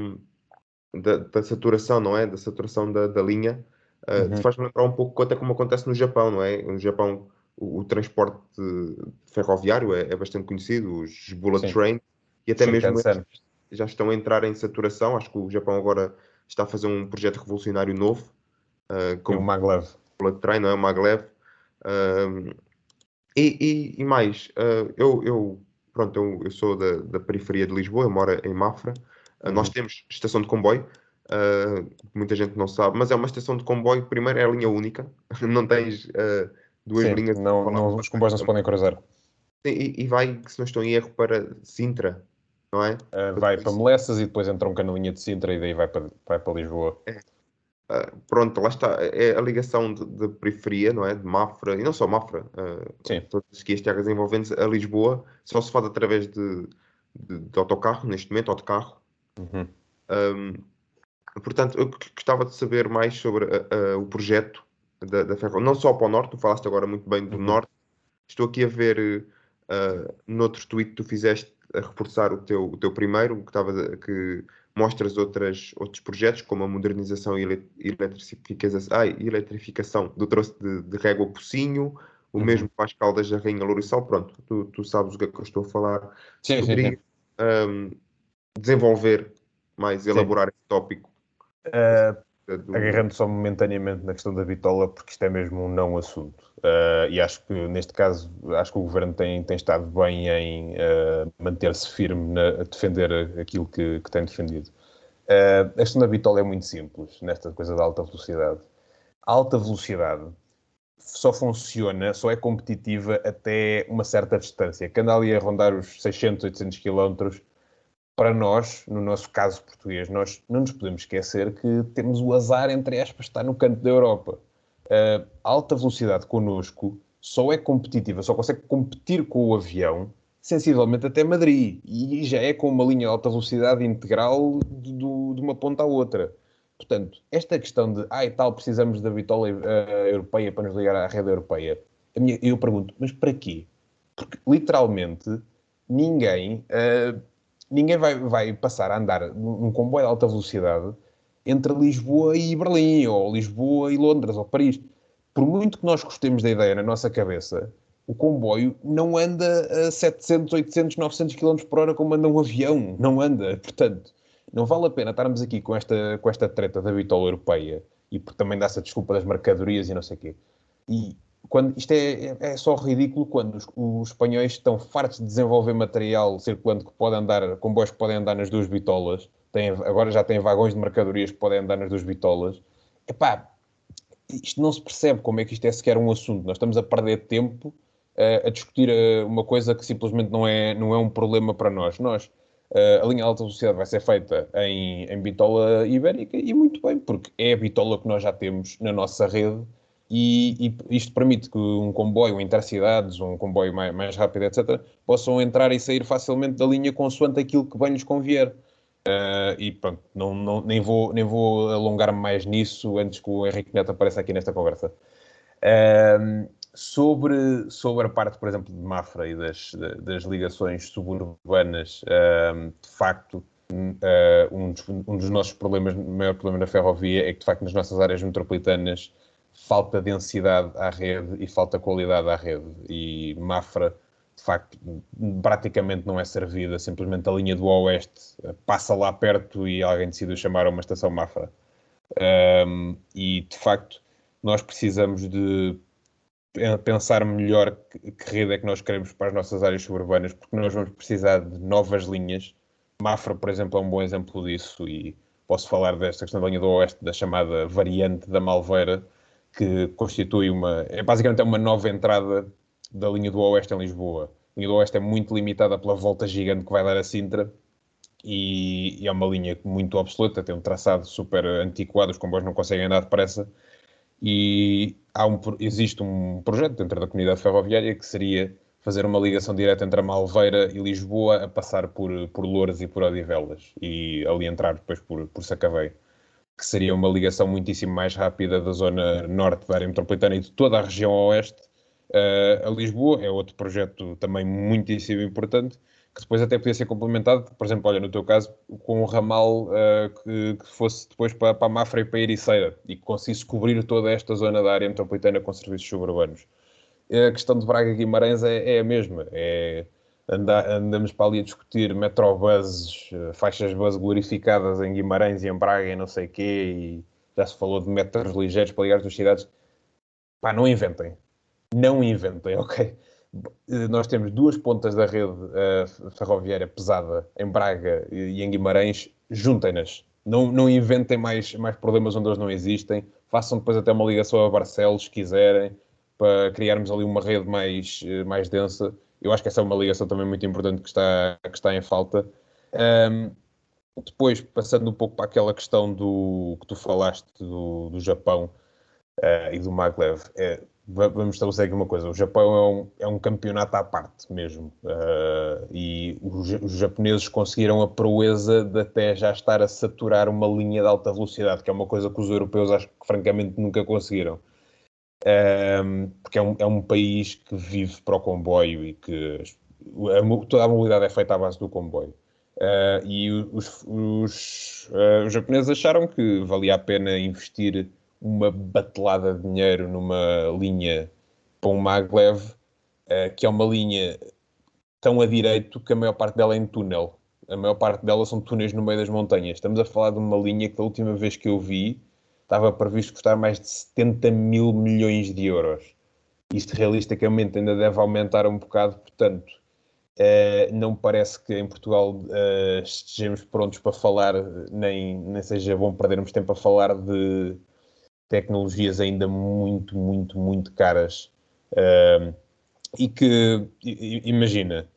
da, da, saturação, não é? Da saturação da, da linha. Uh, uhum. Faz-me lembrar um pouco até como acontece no Japão, não é? No Japão o, o transporte ferroviário é, é, bastante conhecido, os bullet Sim. train, e até Sim, mesmo já estão a entrar em saturação. Acho que o Japão agora está a fazer um projeto revolucionário novo. Uh, com o maglev. Bullet train, não é? O maglev. Uh, e, e, e, mais, uh, eu, eu pronto, eu, eu sou da, da, periferia de Lisboa, eu moro em Mafra. Uh, Nós temos estação de comboio, uh, muita gente não sabe, mas é uma estação de comboio, primeiro é a linha única, não tens uh, duas Sim, linhas. Não, não, os comboios não se podem cruzar. E, e, vai, se não estou em erro, para Sintra, não é? vai para Melessas e depois entra um canoinha de Sintra e daí vai para, vai para Lisboa. É. Uh, pronto, lá está, é a ligação de, de, periferia, não é? De Mafra, e não só Mafra, uh, Sim. todas as terras envolventes a Lisboa, só se faz através de, de, de autocarro, neste momento, autocarro. Uhum. Um, portanto, eu gostava de saber mais sobre uh, o projeto da, da Ferro, não só para o Norte, tu falaste agora muito bem do uhum. Norte, estou aqui a ver uh, noutro tweet que tu fizeste a reforçar o teu, o teu primeiro, que, estava, que mostras outras, outros projetos, como a modernização e eletrificação, ai, eletrificação do troço de, de régua Pocinho, o uhum. mesmo para as caldas da Rainha Lourissal, pronto, tu, tu, sabes o que é que eu estou a falar. Sim, Poderia, sim, sim. Um, desenvolver mais, elaborar sim. esse tópico. Uh, do... agarrando só momentaneamente na questão da bitola, porque isto é mesmo um não assunto. Uh, e acho que neste caso, acho que o governo tem, tem estado bem em uh, manter-se firme na, a defender aquilo que, que tem defendido. Uh, a questão da bitola é muito simples, nesta coisa da alta velocidade. A alta velocidade só funciona, só é competitiva até uma certa distância. Que anda ali a rondar os 600, 800 km, para nós, no nosso caso português, nós não nos podemos esquecer que temos o azar, entre aspas, estar no canto da Europa. A alta velocidade connosco só é competitiva, só consegue competir com o avião sensivelmente até Madrid. E já é com uma linha de alta velocidade integral de, de uma ponta à outra. Portanto, esta questão de, ah, e tal, precisamos da bitola uh, europeia para nos ligar à rede europeia, minha, eu pergunto, mas para quê? Porque, literalmente, ninguém, uh, ninguém vai, vai passar a andar num comboio de alta velocidade entre Lisboa e Berlim, ou Lisboa e Londres, ou Paris. Por muito que nós gostemos da ideia na nossa cabeça, o comboio não anda a 700, 800, 900 km por hora como anda um avião. Não anda. Portanto, não vale a pena estarmos aqui com esta, com esta treta da bitola europeia e por também dá-se a desculpa das mercadorias e não sei o quê. E quando, isto é, é só ridículo quando os, os, espanhóis estão fartos de desenvolver material circulante que pode andar, comboios que podem andar nas duas bitolas, têm, agora já têm vagões de mercadorias que podem andar nas duas bitolas. Epá, isto não se percebe como é que isto é sequer um assunto. Nós estamos a perder tempo uh, a discutir uh, uma coisa que simplesmente não é, não é um problema para nós. Nós Uh, a linha alta velocidade vai ser feita em, em bitola ibérica e muito bem, porque é a bitola que nós já temos na nossa rede e, e isto permite que um comboio, intercidades, um comboio mais, mais rápido, etc., possam entrar e sair facilmente da linha consoante aquilo que bem lhes convier. Uh, e pronto, não, não, nem, vou, nem vou alongar-me mais nisso antes que o Henrique Neto apareça aqui nesta conversa. Uh, sobre, sobre a parte, por exemplo, de Mafra e das, das ligações suburbanas, uh, de facto, uh, um, dos, um, dos, nossos problemas, o maior problema da ferrovia é que, de facto, nas nossas áreas metropolitanas falta densidade à rede e falta qualidade à rede. E Mafra, de facto, praticamente não é servida, simplesmente a linha do Oeste passa lá perto e alguém decidiu chamar uma estação Mafra. Um, e, de facto, nós precisamos de pensar melhor que, que rede é que nós queremos para as nossas áreas suburbanas, porque nós vamos precisar de novas linhas. Mafra, por exemplo, é um bom exemplo disso e posso falar desta questão da linha do Oeste, da chamada variante da Malveira, que constitui uma, é basicamente é uma nova entrada da linha do Oeste em Lisboa. A linha do Oeste é muito limitada pela volta gigante que vai dar a Sintra e, e é uma linha muito obsoleta, tem um traçado super antiquado, os comboios não conseguem andar depressa e há um, existe um projeto dentro da comunidade ferroviária que seria fazer uma ligação direta entre a Malveira e Lisboa a passar por, por Louros e por Odivelas e ali entrar depois por, por Sacavém, que seria uma ligação muitíssimo mais rápida da zona norte da área metropolitana e de toda a região oeste uh, a Lisboa. É outro projeto também muitíssimo importante que depois até podia ser complementado, por exemplo, olha, no teu caso, com um ramal uh, que, que, fosse depois para, para a Mafra e para a Ericeira e que conseguisse cobrir toda esta zona da área metropolitana com serviços suburbanos. A questão de Braga-Guimarães é, é, a mesma, é, anda, andamos para ali a discutir metrobuses, eh, faixas bus glorificadas em Guimarães e em Braga e não sei quê, e já se falou de metros ligeiros para ligar as duas cidades. Pá, não inventem. Não inventem, ok? nós temos duas pontas da rede uh, ferroviária pesada em Braga e, em Guimarães, juntem-nas. Não, não inventem mais, mais problemas onde eles não existem. Façam depois até uma ligação a Barcelos, se quiserem, para criarmos ali uma rede mais, eh, mais densa. Eu acho que essa é uma ligação também muito importante que está, que está em falta. Um, depois, passando um pouco para aquela questão do que tu falaste do, do Japão uh, e do Maglev, é, vamos estabelecer aqui uma coisa: o Japão é um, é um campeonato à parte mesmo. Uh, e os, os, japoneses conseguiram a proeza de até já estar a saturar uma linha de alta velocidade, que é uma coisa que os europeus acho que francamente nunca conseguiram. Uh, porque é um, é um país que vive para o comboio e que a, toda a mobilidade é feita à base do comboio. Uh, e os, os, os japoneses acharam que valia a pena investir uma batelada de dinheiro numa linha para um maglev, uh, que é uma linha tão a direito que a maior parte dela é em túnel. A maior parte dela são túneis no meio das montanhas. Estamos a falar de uma linha que da última vez que eu vi estava previsto custar mais de 70 mil milhões de euros. Isto realisticamente ainda deve aumentar um bocado, portanto, uh, não parece que em Portugal uh, estejamos prontos para falar, nem, nem seja bom perdermos tempo a falar de tecnologias ainda muito, muito, muito caras. Uh, e que, imagina,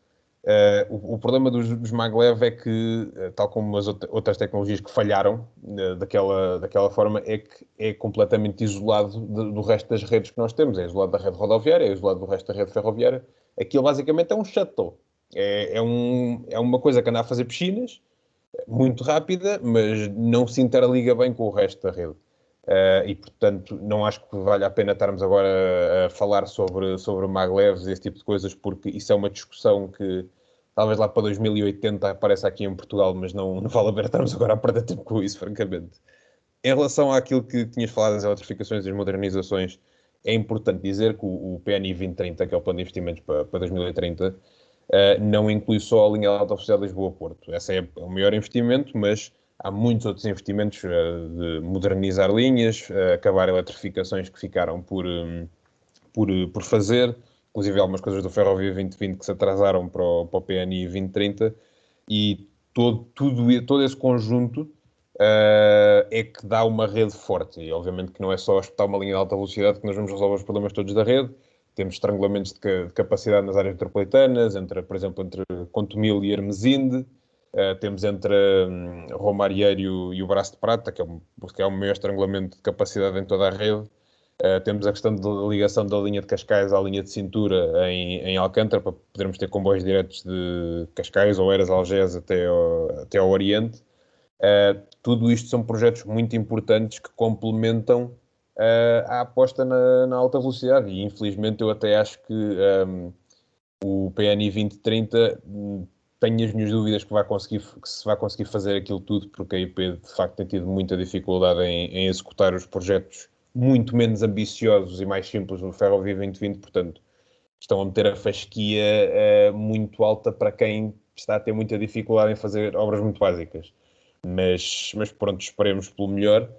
Uh, o, o, problema dos, dos maglev é que, uh, tal como as outras tecnologias que falharam uh, daquela, daquela forma, é que é completamente isolado de, do resto das redes que nós temos. É isolado da rede rodoviária, é isolado do resto da rede ferroviária. Aquilo basicamente é um shuttle. É, é, um, é uma coisa que anda a fazer piscinas, muito rápida, mas não se interliga bem com o resto da rede. E, portanto, não acho que valha a pena estarmos agora a falar sobre, sobre maglevs e esse tipo de coisas, porque isso é uma discussão que talvez lá para 2080 apareça aqui em Portugal, mas não, não vale a pena estarmos agora a perder tempo com isso, francamente. Em relação àquilo que tinhas falado das eletrificações e das modernizações, é importante dizer que o, o PNI 2030, que é o plano de investimentos para, para 2030, uh, eh, não inclui só a linha de alta velocidade Lisboa-Porto. Esse é o maior investimento, mas há muitos outros investimentos uh, de modernizar linhas, uh, acabar eletrificações que ficaram por, um, por, por fazer, inclusive algumas coisas do Ferrovia 2020 que se atrasaram para o, para o PNI 2030 e todo, tudo, todo esse conjunto uh, é que dá uma rede forte. E obviamente que não é só espetar uma linha de alta velocidade que nós vamos resolver os problemas todos da rede, temos estrangulamentos de, de capacidade nas áreas metropolitanas, entre, por exemplo, entre Contumil e Hermesinde, uh, temos entre um, Romarieiro e o Braço de Prata, que é, um, que é o maior estrangulamento de capacidade em toda a rede, Uh, temos a questão da ligação da linha de Cascais à linha de cintura em, em Alcântara, para podermos ter comboios diretos de Cascais ou Eras Algés até ao, até ao Oriente. Uh, tudo isto são projetos muito importantes que complementam a aposta na, na, alta velocidade e infelizmente eu até acho que um, o PNI 2030 hum, tenho as minhas dúvidas que, vai conseguir, que se vai conseguir fazer aquilo tudo porque a IP de facto tem tido muita dificuldade em, em executar os projetos muito menos ambiciosos e mais simples no Ferrovia 2020, portanto, estão a meter a fasquia uh, muito alta para quem está a ter muita dificuldade em fazer obras muito básicas. Mas, mas pronto, esperemos pelo melhor.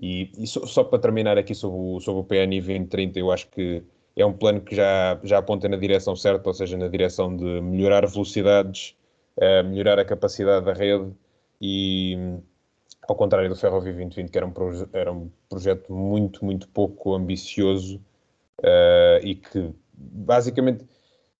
E, e só, só, para terminar aqui sobre o, sobre o PNI 2030, eu acho que é um plano que já, já aponta na direção certa, ou seja, na direção de melhorar velocidades, melhorar a capacidade da rede e, ao contrário do Ferrovia 2020, que era um, era um projeto muito, muito pouco ambicioso uh, e que basicamente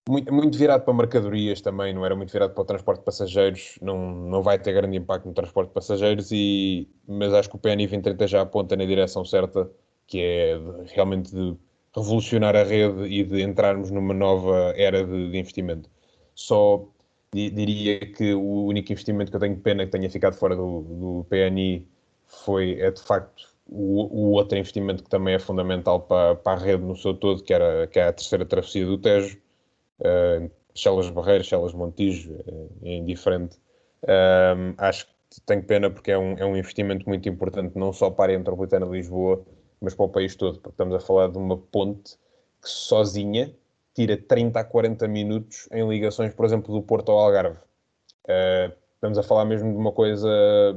muito, muito, virado para mercadorias também, não era muito virado para o transporte de passageiros, não, não vai ter grande impacto no transporte de passageiros, e, mas acho que o PNI 2030 já aponta na direção certa, que é de, realmente de revolucionar a rede e de entrarmos numa nova era de, de investimento. Só diria que o único investimento que eu tenho pena que tenha ficado fora do, do PNI foi, é de facto, o, o, outro investimento que também é fundamental para, para, a rede no seu todo, que, era, que é a terceira travessia do Tejo, uh, Chelas Barreiras, Chelas Montijo, é, é indiferente. Acho que tenho pena porque é um, é um investimento muito importante, não só para a metropolitana de Lisboa, mas para o país todo, porque estamos a falar de uma ponte que sozinha tira 30 a 40 minutos em ligações, por exemplo, do Porto ao Algarve. Uh, estamos a falar mesmo de uma coisa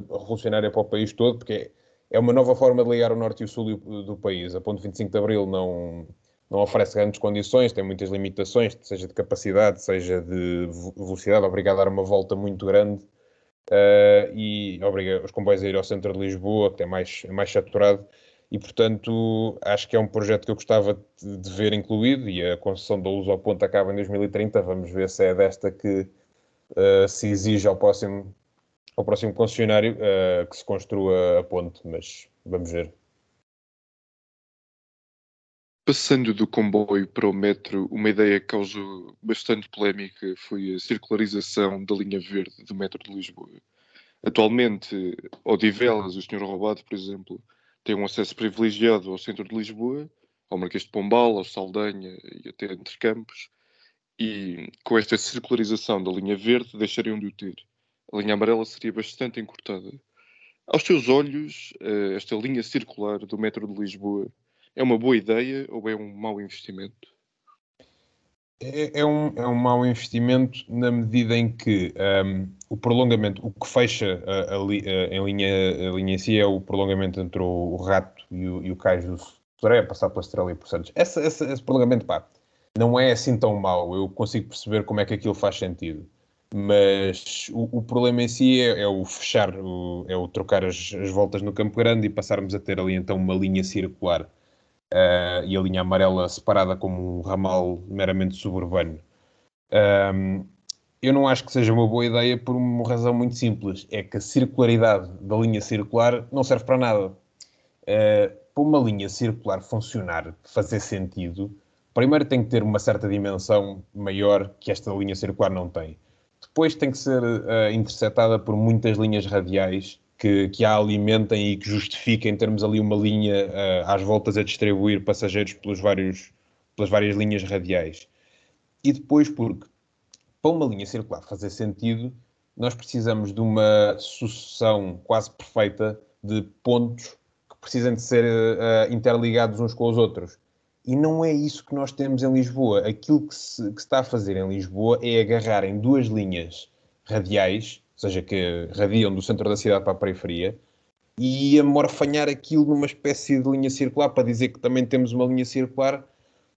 revolucionária para o país todo, porque é uma nova forma de ligar o norte e o sul do país. A ponto 25 de Abril não, não oferece grandes condições, tem muitas limitações, seja de capacidade, seja de velocidade, obriga a dar uma volta muito grande uh, e obriga os comboios a ir ao centro de Lisboa, que é mais, mais saturado e, portanto, acho que é um projeto que eu gostava de ver incluído e a concessão da luz ao ponto acaba em 2030. Vamos ver se é desta que uh, se exige ao próximo, ao próximo concessionário uh, que se construa a ponte, mas vamos ver. Passando do comboio para o metro, uma ideia que causou bastante polémica foi a circularização da linha verde do metro de Lisboa. Atualmente, Odivelas, o Sr. Roubado, por exemplo, tem um acesso privilegiado ao centro de Lisboa, ao Marquês de Pombal, ao Saldanha e até entre campos, e com esta circularização da linha verde deixariam de o ter. A linha amarela seria bastante encurtada. Aos teus olhos, eh, esta linha circular do metro de Lisboa é uma boa ideia ou é um mau investimento? É, é, um, é um mau investimento na medida em que um, o prolongamento, o que fecha a, a, a, linha, a linha em si é o prolongamento entre o, o Rato e o, e o Cais do Soré, a passar pela Estrela e por Santos.Esse, esse, esse prolongamento, pá, não é assim tão mau. Eu consigo perceber como é que aquilo faz sentido. Mas o, o problema em si é, é o fechar, o, é o trocar as, as, voltas no Campo Grande e passarmos a ter ali então uma linha circular uh, e a linha amarela separada como um ramal meramente suburbano. Um, eu não acho que seja uma boa ideia por uma razão muito simples: é que a circularidade da linha circular não serve para nada. Uh, para uma linha circular funcionar, fazer sentido, primeiro tem que ter uma certa dimensão maior que esta linha circular não tem. Depois tem que ser uh, interceptada por muitas linhas radiais que, que a alimentem e que justifiquem termos ali uma linha uh, às voltas a distribuir passageiros pelos vários, pelas várias linhas radiais. E depois porque, para uma linha circular fazer sentido, nós precisamos de uma sucessão quase perfeita de pontos que precisam de ser uh, interligados uns com os outros. E não é isso que nós temos em Lisboa. Aquilo que se, que se está a fazer em Lisboa é agarrar em duas linhas radiais, seja, que radiam do centro da cidade para a periferia, e amorfanhar aquilo numa espécie de linha circular para dizer que também temos uma linha circular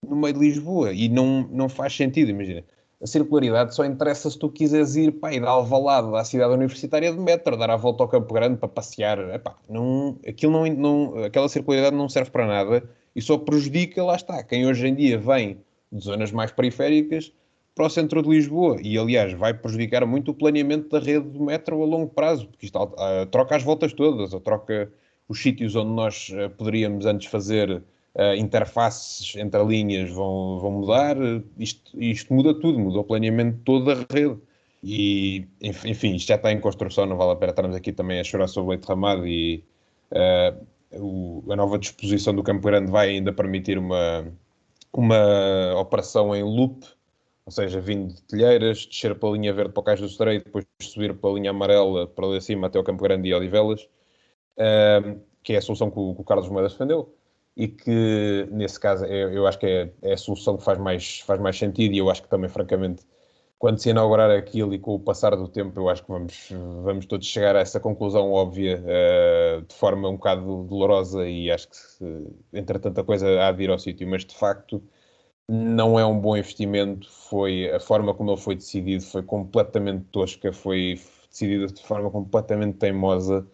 no meio de Lisboa. E não, não faz sentido, imagina. A circularidade só interessa se tu quiseres ir para ir da Alvalade à cidade universitária de metro, dar a volta ao Campo Grande para passear. Epá, não, aquilo não, não, aquela circularidade não serve para nada e só prejudica, lá está, quem hoje em dia vem de zonas mais periféricas para o centro de Lisboa. E, aliás, vai prejudicar muito o planeamento da rede do metro a longo prazo, porque isto uh, troca as voltas todas, ou troca os sítios onde nós uh, poderíamos antes fazer uh, interfaces entre linhas vão, vão mudar. Isto, isto muda tudo, muda o planeamento todo da rede. E, enfim, isto já está em construção, não vale a pena estarmos aqui também a chorar sobre o leite derramado e a nova disposição do Campo Grande vai ainda permitir uma, uma operação em loop, ou seja, vindo de Telheiras, descer pela linha verde para o Cais do Estreito, depois subir pela linha amarela para ali acima até o Campo Grande e Olivelas, um, que é a solução que o, que o Carlos Moedas defendeu e que nesse caso é, eu acho que é, é, a solução que faz mais, faz mais sentido e eu acho que também francamente quando se inaugurar aquilo e com o passar do tempo, eu acho que vamos, vamos todos chegar a essa conclusão óbvia uh, de forma um bocado dolorosa e acho que, entre tanta coisa, há de ir ao sítio, mas de facto não é um bom investimento. Foi a forma como ele foi decidido foi completamente tosca, foi decidida de forma completamente teimosa.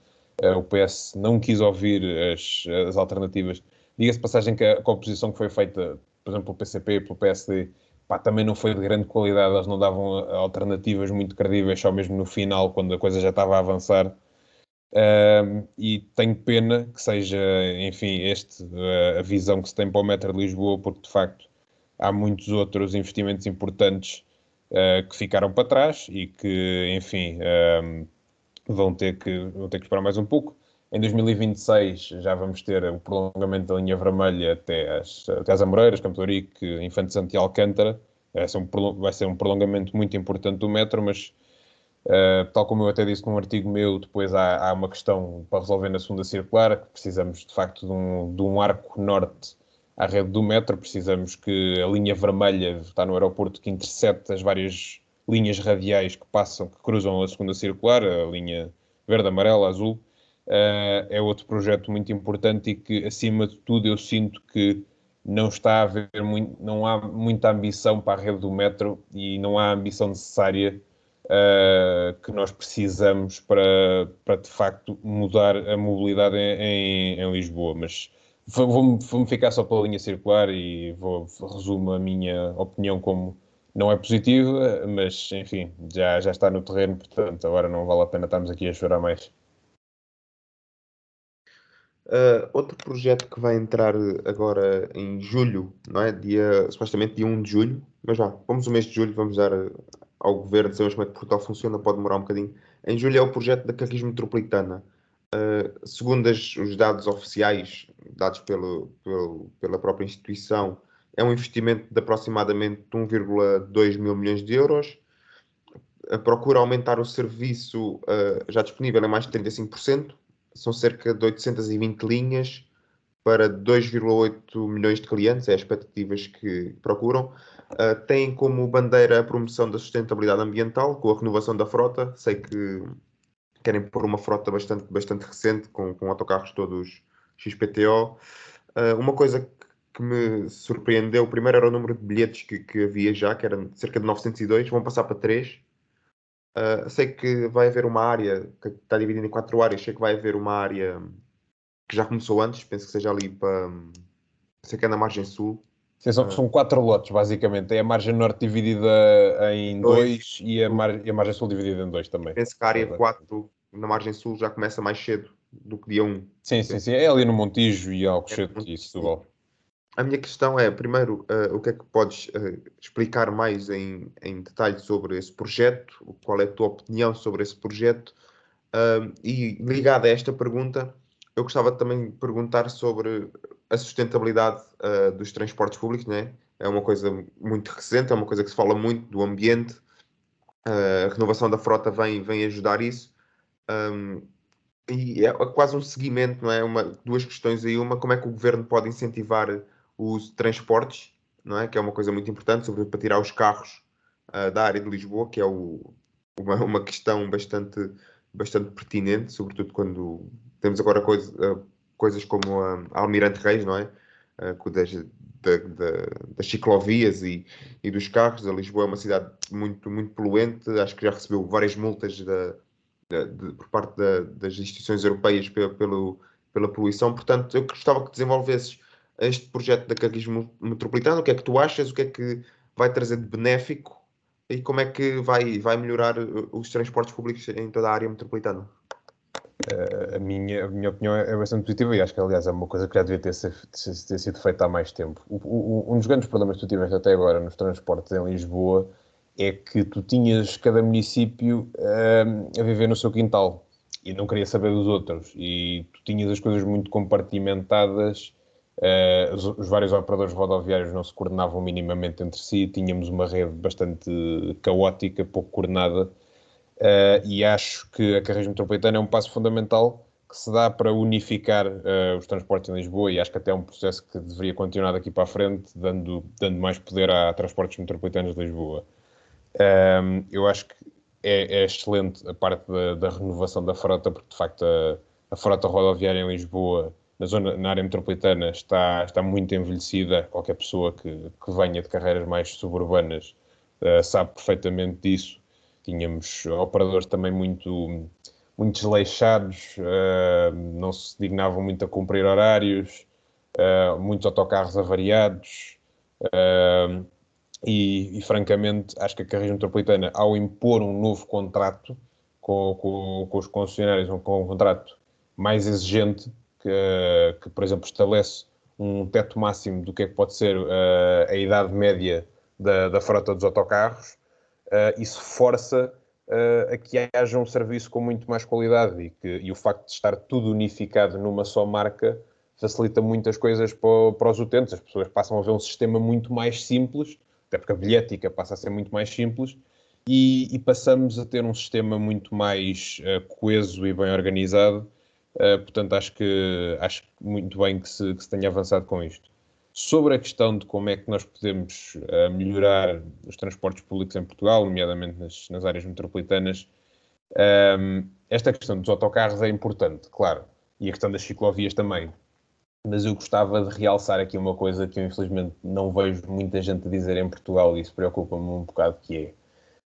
Uh, o PS não quis ouvir as, as alternativas. Diga-se passagem que a composição que foi feita, por exemplo, pelo PCP, pelo PSD, pá, também não foi de grande qualidade, eles não davam eh, alternativas muito credíveis, só mesmo no final, quando a coisa já estava a avançar. Uh, e tenho pena que seja, enfim, este uh, a visão que se tem para o Metro de Lisboa, porque de facto há muitos outros investimentos importantes uh, que ficaram para trás e que, enfim, vão, ter que, vão ter que esperar mais um pouco. Em 2026 já vamos ter o prolongamento da linha vermelha até as, até as Amoreiras, Campo Infante Santo e Alcântara. Vai ser, um, vai ser um prolongamento muito importante do metro, mas uh, tal como eu até disse num artigo meu, depois há, há, uma questão para resolver na segunda circular, que precisamos de facto de um, de um arco norte à rede do metro, precisamos que a linha vermelha está no aeroporto que intercepte as várias linhas radiais que passam, que cruzam a segunda circular, a linha verde, amarela, azul, uh, é outro projeto muito importante e que, acima de tudo, eu sinto que não está a haver muito, não há muita ambição para a rede do metro e não há a ambição necessária uh, que nós precisamos para, para de facto mudar a mobilidade em, em, em Lisboa. Mas vou-me vou ficar só pela linha circular e vou resumo a minha opinião como não é positiva, mas enfim, já, já está no terreno, portanto agora não vale a pena estarmos aqui a chorar mais. Uh, outro projeto que vai entrar agora em julho, não é? Dia, supostamente dia 1 de julho, mas já, vamos o mês de julho, vamos dar ao governo, sabemos como é que Portugal funciona, pode demorar um bocadinho. Em julho é o projeto da Carris Metropolitana. Uh, segundo as, os dados oficiais, dados pelo, pelo, pela própria instituição, é um investimento de aproximadamente 1,2 mil milhões de euros. Uh, procura aumentar o serviço já disponível em mais de 35%, são cerca de 820 linhas para 2,8 milhões de clientes, é as expectativas que procuram. Uh, tem como bandeira a promoção da sustentabilidade ambiental, com a renovação da frota. Sei que querem pôr uma frota bastante, bastante recente, com, com autocarros todos XPTO. Uh, uma coisa que me surpreendeu, primeiro era o número de bilhetes que, que havia já, que eram cerca de 902, vão passar para 3. Uh, sei que vai haver uma área que está dividida em quatro áreas. Sei que vai haver uma área que já começou antes, penso que seja ali para. Sei que é na margem sul. São, uh, são quatro lotes, basicamente. É a margem norte dividida em dois, dois e, a mar, e, a margem sul dividida em dois também. Penso que a área 4 na margem sul já começa mais cedo do que dia 1. Sim, sim, sim. É ali no Montijo e Alcochete é, e Setúbal. A minha questão é, primeiro, uh, o que é que podes uh, explicar mais em, em detalhe sobre esse projeto? Qual é a tua opinião sobre esse projeto? Uh, e ligado a esta pergunta, eu gostava também de perguntar sobre a sustentabilidade dos transportes públicos, né? É uma coisa muito recente, é uma coisa que se fala muito do ambiente. a renovação da frota vem, vem ajudar isso. Um, e é quase um seguimento, não é? Uma, duas questões aí. Uma, como é que o governo pode incentivar os transportes, não é? Que é uma coisa muito importante, sobretudo para tirar os carros uh, da área de Lisboa, que é o, uma, uma questão bastante, bastante pertinente, sobretudo quando temos agora coisa, uh, coisas como a, Almirante Reis, não é? Uh, das, da, da, das ciclovias e, e dos carros. A Lisboa é uma cidade muito, muito poluente, acho que já recebeu várias multas da, da, de, por parte das instituições europeias pela, pelo, pela poluição. Portanto, eu gostava que desenvolvesses este projeto da carrismo metropolitano? O que é que tu achas? O que é que vai trazer de benéfico? E como é que vai, vai melhorar uh, os transportes públicos em toda a área metropolitana? Uh, a, minha, a minha opinião é bastante positiva e acho que, aliás, é uma coisa que já devia ter, ter sido feita há mais tempo. O, o, um dos grandes problemas que tu tiveste até agora nos transportes em Lisboa é que tu tinhas cada município uh, a viver no seu quintal e não queria saber dos outros. E tu tinhas as coisas muito compartimentadas Uh, os, os, vários operadores rodoviários não se coordenavam minimamente entre si, tínhamos uma rede bastante caótica, pouco coordenada, uh, e acho que a carreira metropolitana é um passo fundamental que se dá para unificar uh, os transportes em Lisboa, e acho que até é um processo que deveria continuar daqui para a frente, dando, dando mais poder a transportes metropolitanos de Lisboa. Ehm, eu acho que é, é excelente a parte da, da, renovação da frota, porque de facto a, a frota rodoviária em Lisboa na, zona, na área metropolitana está, está muito envelhecida. Qualquer pessoa que, que venha de carreiras mais suburbanas uh, sabe perfeitamente disso. Tínhamos operadores também muito, muito desleixados, uh, não se dignavam muito a cumprir horários, uh, muitos autocarros avariados. E, e, francamente, acho que a Carris Metropolitana, ao impor um novo contrato com, com, com os concessionários, um, com um contrato mais exigente, que, que, por exemplo, estabelece um teto máximo do que é que pode ser uh, a idade média da, da frota dos autocarros, uh, isso força uh, a que haja um serviço com muito mais qualidade e, que, e o facto de estar tudo unificado numa só marca facilita muitas coisas para, para os utentes. As pessoas passam a ver um sistema muito mais simples, até porque a bilhética passa a ser muito mais simples, e, e passamos a ter um sistema muito mais coeso e bem organizado Uh, portanto, acho que acho muito bem que se, que se, tenha avançado com isto. Sobre a questão de como é que nós podemos uh, melhorar os transportes públicos em Portugal, nomeadamente nas, nas áreas metropolitanas, um, ehm, esta questão dos autocarros é importante, claro, e a questão das ciclovias também. Mas eu gostava de realçar aqui uma coisa que eu infelizmente não vejo muita gente dizer em Portugal e isso preocupa-me um bocado, que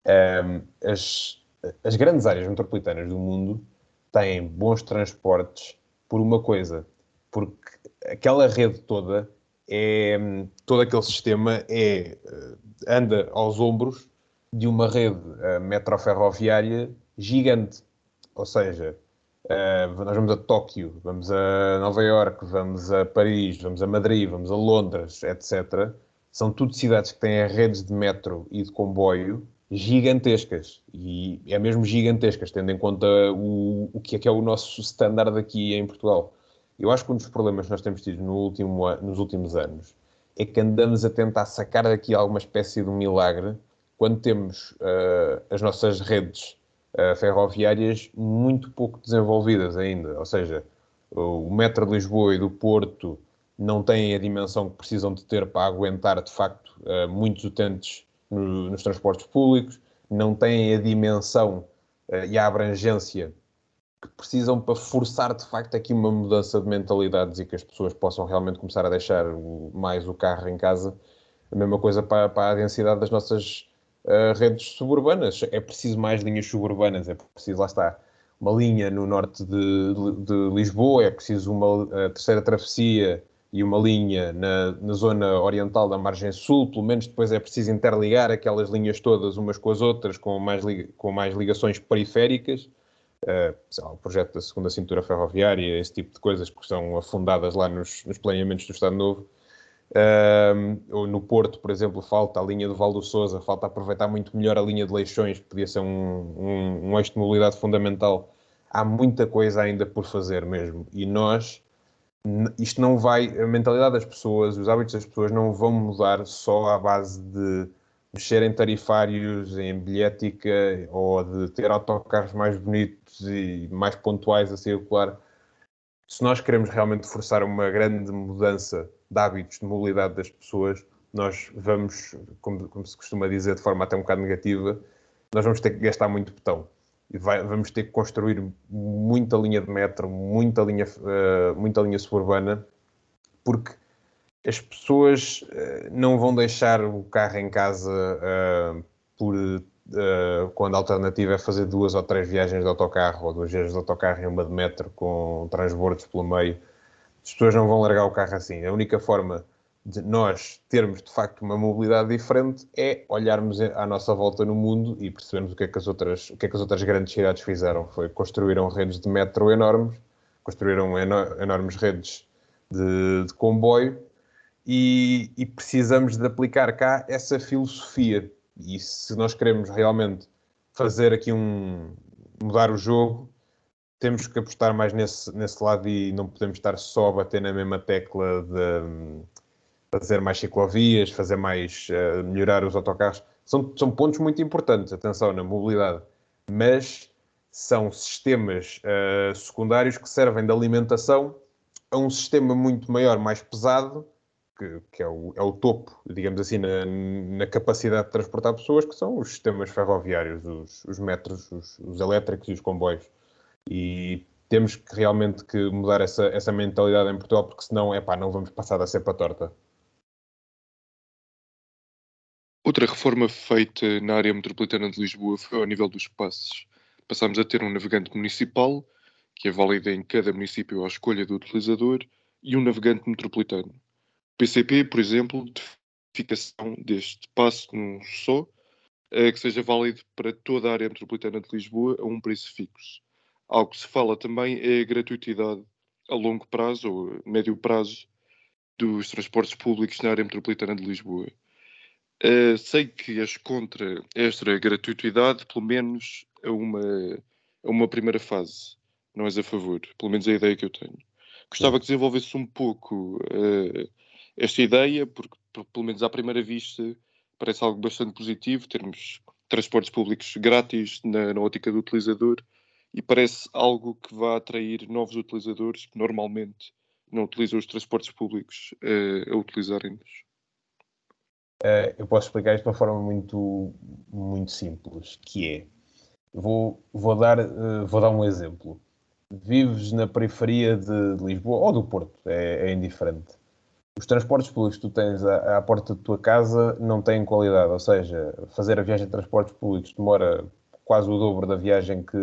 é um, ehm, as, as grandes áreas metropolitanas do mundo têm bons transportes por uma coisa, porque aquela rede toda é todo aquele sistema é anda aos ombros de uma rede metroferroviária gigante. Ou seja, uh, nós vamos a Tóquio, vamos a Nova Iorque, vamos a Paris, vamos a Madrid, vamos a Londres, etc. São tudo cidades que têm redes de metro e de comboio gigantescas. E é mesmo gigantescas, tendo em conta o, o que é que é o nosso standard aqui em Portugal. Eu acho que um dos problemas que nós temos tido no último, nos últimos anos é que andamos a tentar sacar daqui alguma espécie de um milagre quando temos uh, as nossas redes uh, ferroviárias muito pouco desenvolvidas ainda. Ou seja, o metro de Lisboa e do Porto não têm a dimensão que precisam de ter para aguentar, de facto, uh, muitos utentes no, nos transportes públicos, não têm a dimensão e a abrangência que precisam para forçar, de facto, aqui uma mudança de mentalidades e que as pessoas possam realmente começar a deixar mais o carro em casa. A mesma coisa para, para a densidade das nossas uh, redes suburbanas. É preciso mais linhas suburbanas, é preciso, lá está, uma linha no norte de, de, de Lisboa, é preciso uma terceira travessia e uma linha na, na, zona oriental da margem sul, pelo menos depois é preciso interligar aquelas linhas todas umas com as outras, com mais, com mais ligações periféricas. Uh, lá, o projeto da segunda cintura ferroviária, esse tipo de coisas que são afundadas lá nos, nos planeamentos do Estado Novo. Uh, ou no Porto, por exemplo, falta a linha do Val do Sousa, falta aproveitar muito melhor a linha de Leixões, que podia ser um, um, um eixo de mobilidade fundamental. Há muita coisa ainda por fazer mesmo. E nós, isto não vai, a mentalidade das pessoas, os hábitos das pessoas não vão mudar só à base de mexer em tarifários, em bilhética ou de ter autocarros mais bonitos e mais pontuais a circular. Se nós queremos realmente forçar uma grande mudança de hábitos de mobilidade das pessoas, nós vamos, como, como se costuma dizer de forma até um bocado negativa, nós vamos ter que gastar muito botão e vai, vamos ter que construir muita linha de metro, muita linha, uh, muita linha suburbana, porque as pessoas uh, não vão deixar o carro em casa uh, por, quando a alternativa é fazer duas ou três viagens de autocarro, ou duas viagens de autocarro e uma de metro com transbordos pelo meio. As pessoas não vão largar o carro assim. A única forma de nós termos de facto uma mobilidade diferente é olharmos à nossa volta no mundo e percebermos o que é que as outras, o que é que as outras grandes cidades fizeram. Foi construíram redes de metro enormes, construíram enormes redes de, de comboio e, e, precisamos de aplicar cá essa filosofia. E se nós queremos realmente fazer aqui um mudar o jogo, temos que apostar mais nesse, nesse lado e não podemos estar só a bater na mesma tecla de fazer mais ciclovias, fazer mais, uh, melhorar os autocarros, são, são pontos muito importantes, atenção, na mobilidade, mas são sistemas uh, secundários que servem de alimentação a um sistema muito maior, mais pesado, que, que é, o, é, o, topo, digamos assim, na, na, capacidade de transportar pessoas, que são os sistemas ferroviários, os, os metros, os, os, elétricos e os comboios. E temos que realmente que mudar essa, essa mentalidade em Portugal, porque senão, é pá, não vamos passar da cepa torta. Outra reforma feita na área metropolitana de Lisboa foi ao nível dos passes. Passámos a ter um navegante municipal, que é válido em cada município à escolha do utilizador, e um navegante metropolitano. O PCP, por exemplo, fixação deste passe num só, é que seja válido para toda a área metropolitana de Lisboa a um preço fixo. Algo que se fala também é a gratuitidade a longo prazo ou médio prazo dos transportes públicos na área metropolitana de Lisboa. Uh, sei que és contra esta gratuitidade, pelo menos a uma, a uma primeira fase. Não és a favor, pelo menos é a ideia que eu tenho. Gostava que desenvolvesse um pouco uh, esta ideia, porque pelo menos à primeira vista parece algo bastante positivo, termos transportes públicos grátis na, na ótica do utilizador e parece algo que vai atrair novos utilizadores que normalmente não utilizam os transportes públicos uh, a utilizarem-nos. Uh, eu posso explicar isto de uma forma muito, muito simples, que é, vou, vou, dar, uh, vou dar um exemplo. Vives na periferia de, de Lisboa ou do Porto, é, é, indiferente. Os transportes públicos que tu tens à, à, porta da tua casa não têm qualidade, ou seja, fazer a viagem de transportes públicos demora quase o dobro da viagem que,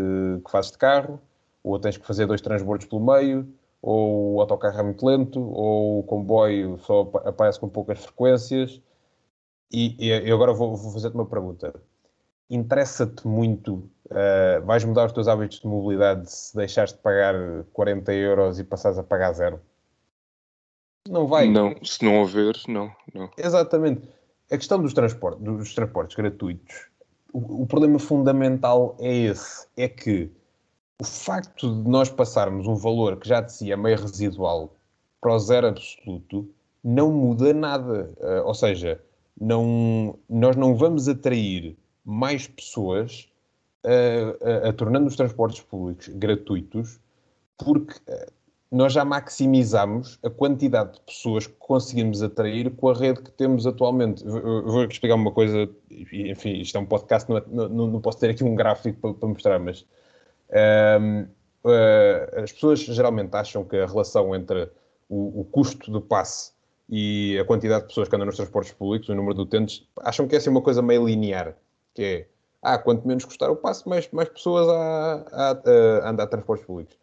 que fazes de carro, ou tens que fazer dois transbordos pelo meio, ou o autocarro é muito lento, ou o comboio só aparece com poucas frequências e, e agora vou, vou fazer-te uma pergunta. Interessa-te muito, uh, vais mudar os teus hábitos de mobilidade se deixares de pagar 40 euros e passares a pagar zero? Não vai. Não, se não houver, não, não. Exatamente. A questão dos transportes, dos transportes gratuitos, o, o problema fundamental é esse, é que o facto de nós passarmos um valor que já de si é meio residual para o zero absoluto não muda nada. Uh, ou seja, não, nós não vamos atrair mais pessoas a, a, a tornando os transportes públicos gratuitos, porque nós já maximizamos a quantidade de pessoas que conseguimos atrair com a rede que temos atualmente. Eu vou explicar uma coisa, enfim, isto é um podcast, não, é, não, não posso ter aqui um gráfico para, para mostrar, mas um, uh, as pessoas geralmente acham que a relação entre o, o, custo do passe e a quantidade de pessoas que andam nos transportes públicos, o número de utentes, acham que é assim uma coisa meio linear, que é, ah, quanto menos custar o passe, mais, mais pessoas a, a, a andar a transportes públicos.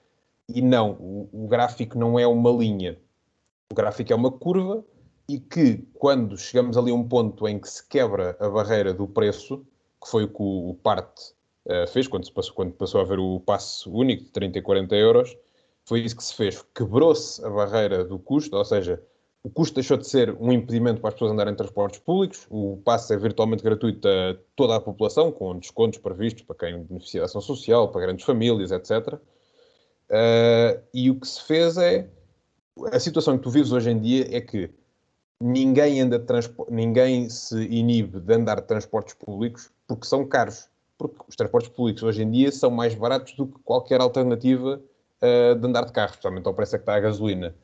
E não, o, o gráfico não é uma linha. O gráfico é uma curva e que, quando chegamos ali a um ponto em que se quebra a barreira do preço, que foi o que o, o parte uh, fez quando, passou, quando passou a haver o passe único de 30 e 40 euros, foi isso que se fez. Quebrou-se a barreira do custo, ou seja, o custo deixou de ser um impedimento para as pessoas andarem em transportes públicos, o passe é virtualmente gratuito a toda a população, com descontos previstos para quem beneficia da ação social, para grandes famílias, etc. Uh, e o que se fez é. A situação que tu vives hoje em dia é que ninguém, anda ninguém se inibe de andar de transportes públicos porque são caros. Porque os transportes públicos hoje em dia são mais baratos do que qualquer alternativa uh, de andar de carro, especialmente ao preço que está a gasolina.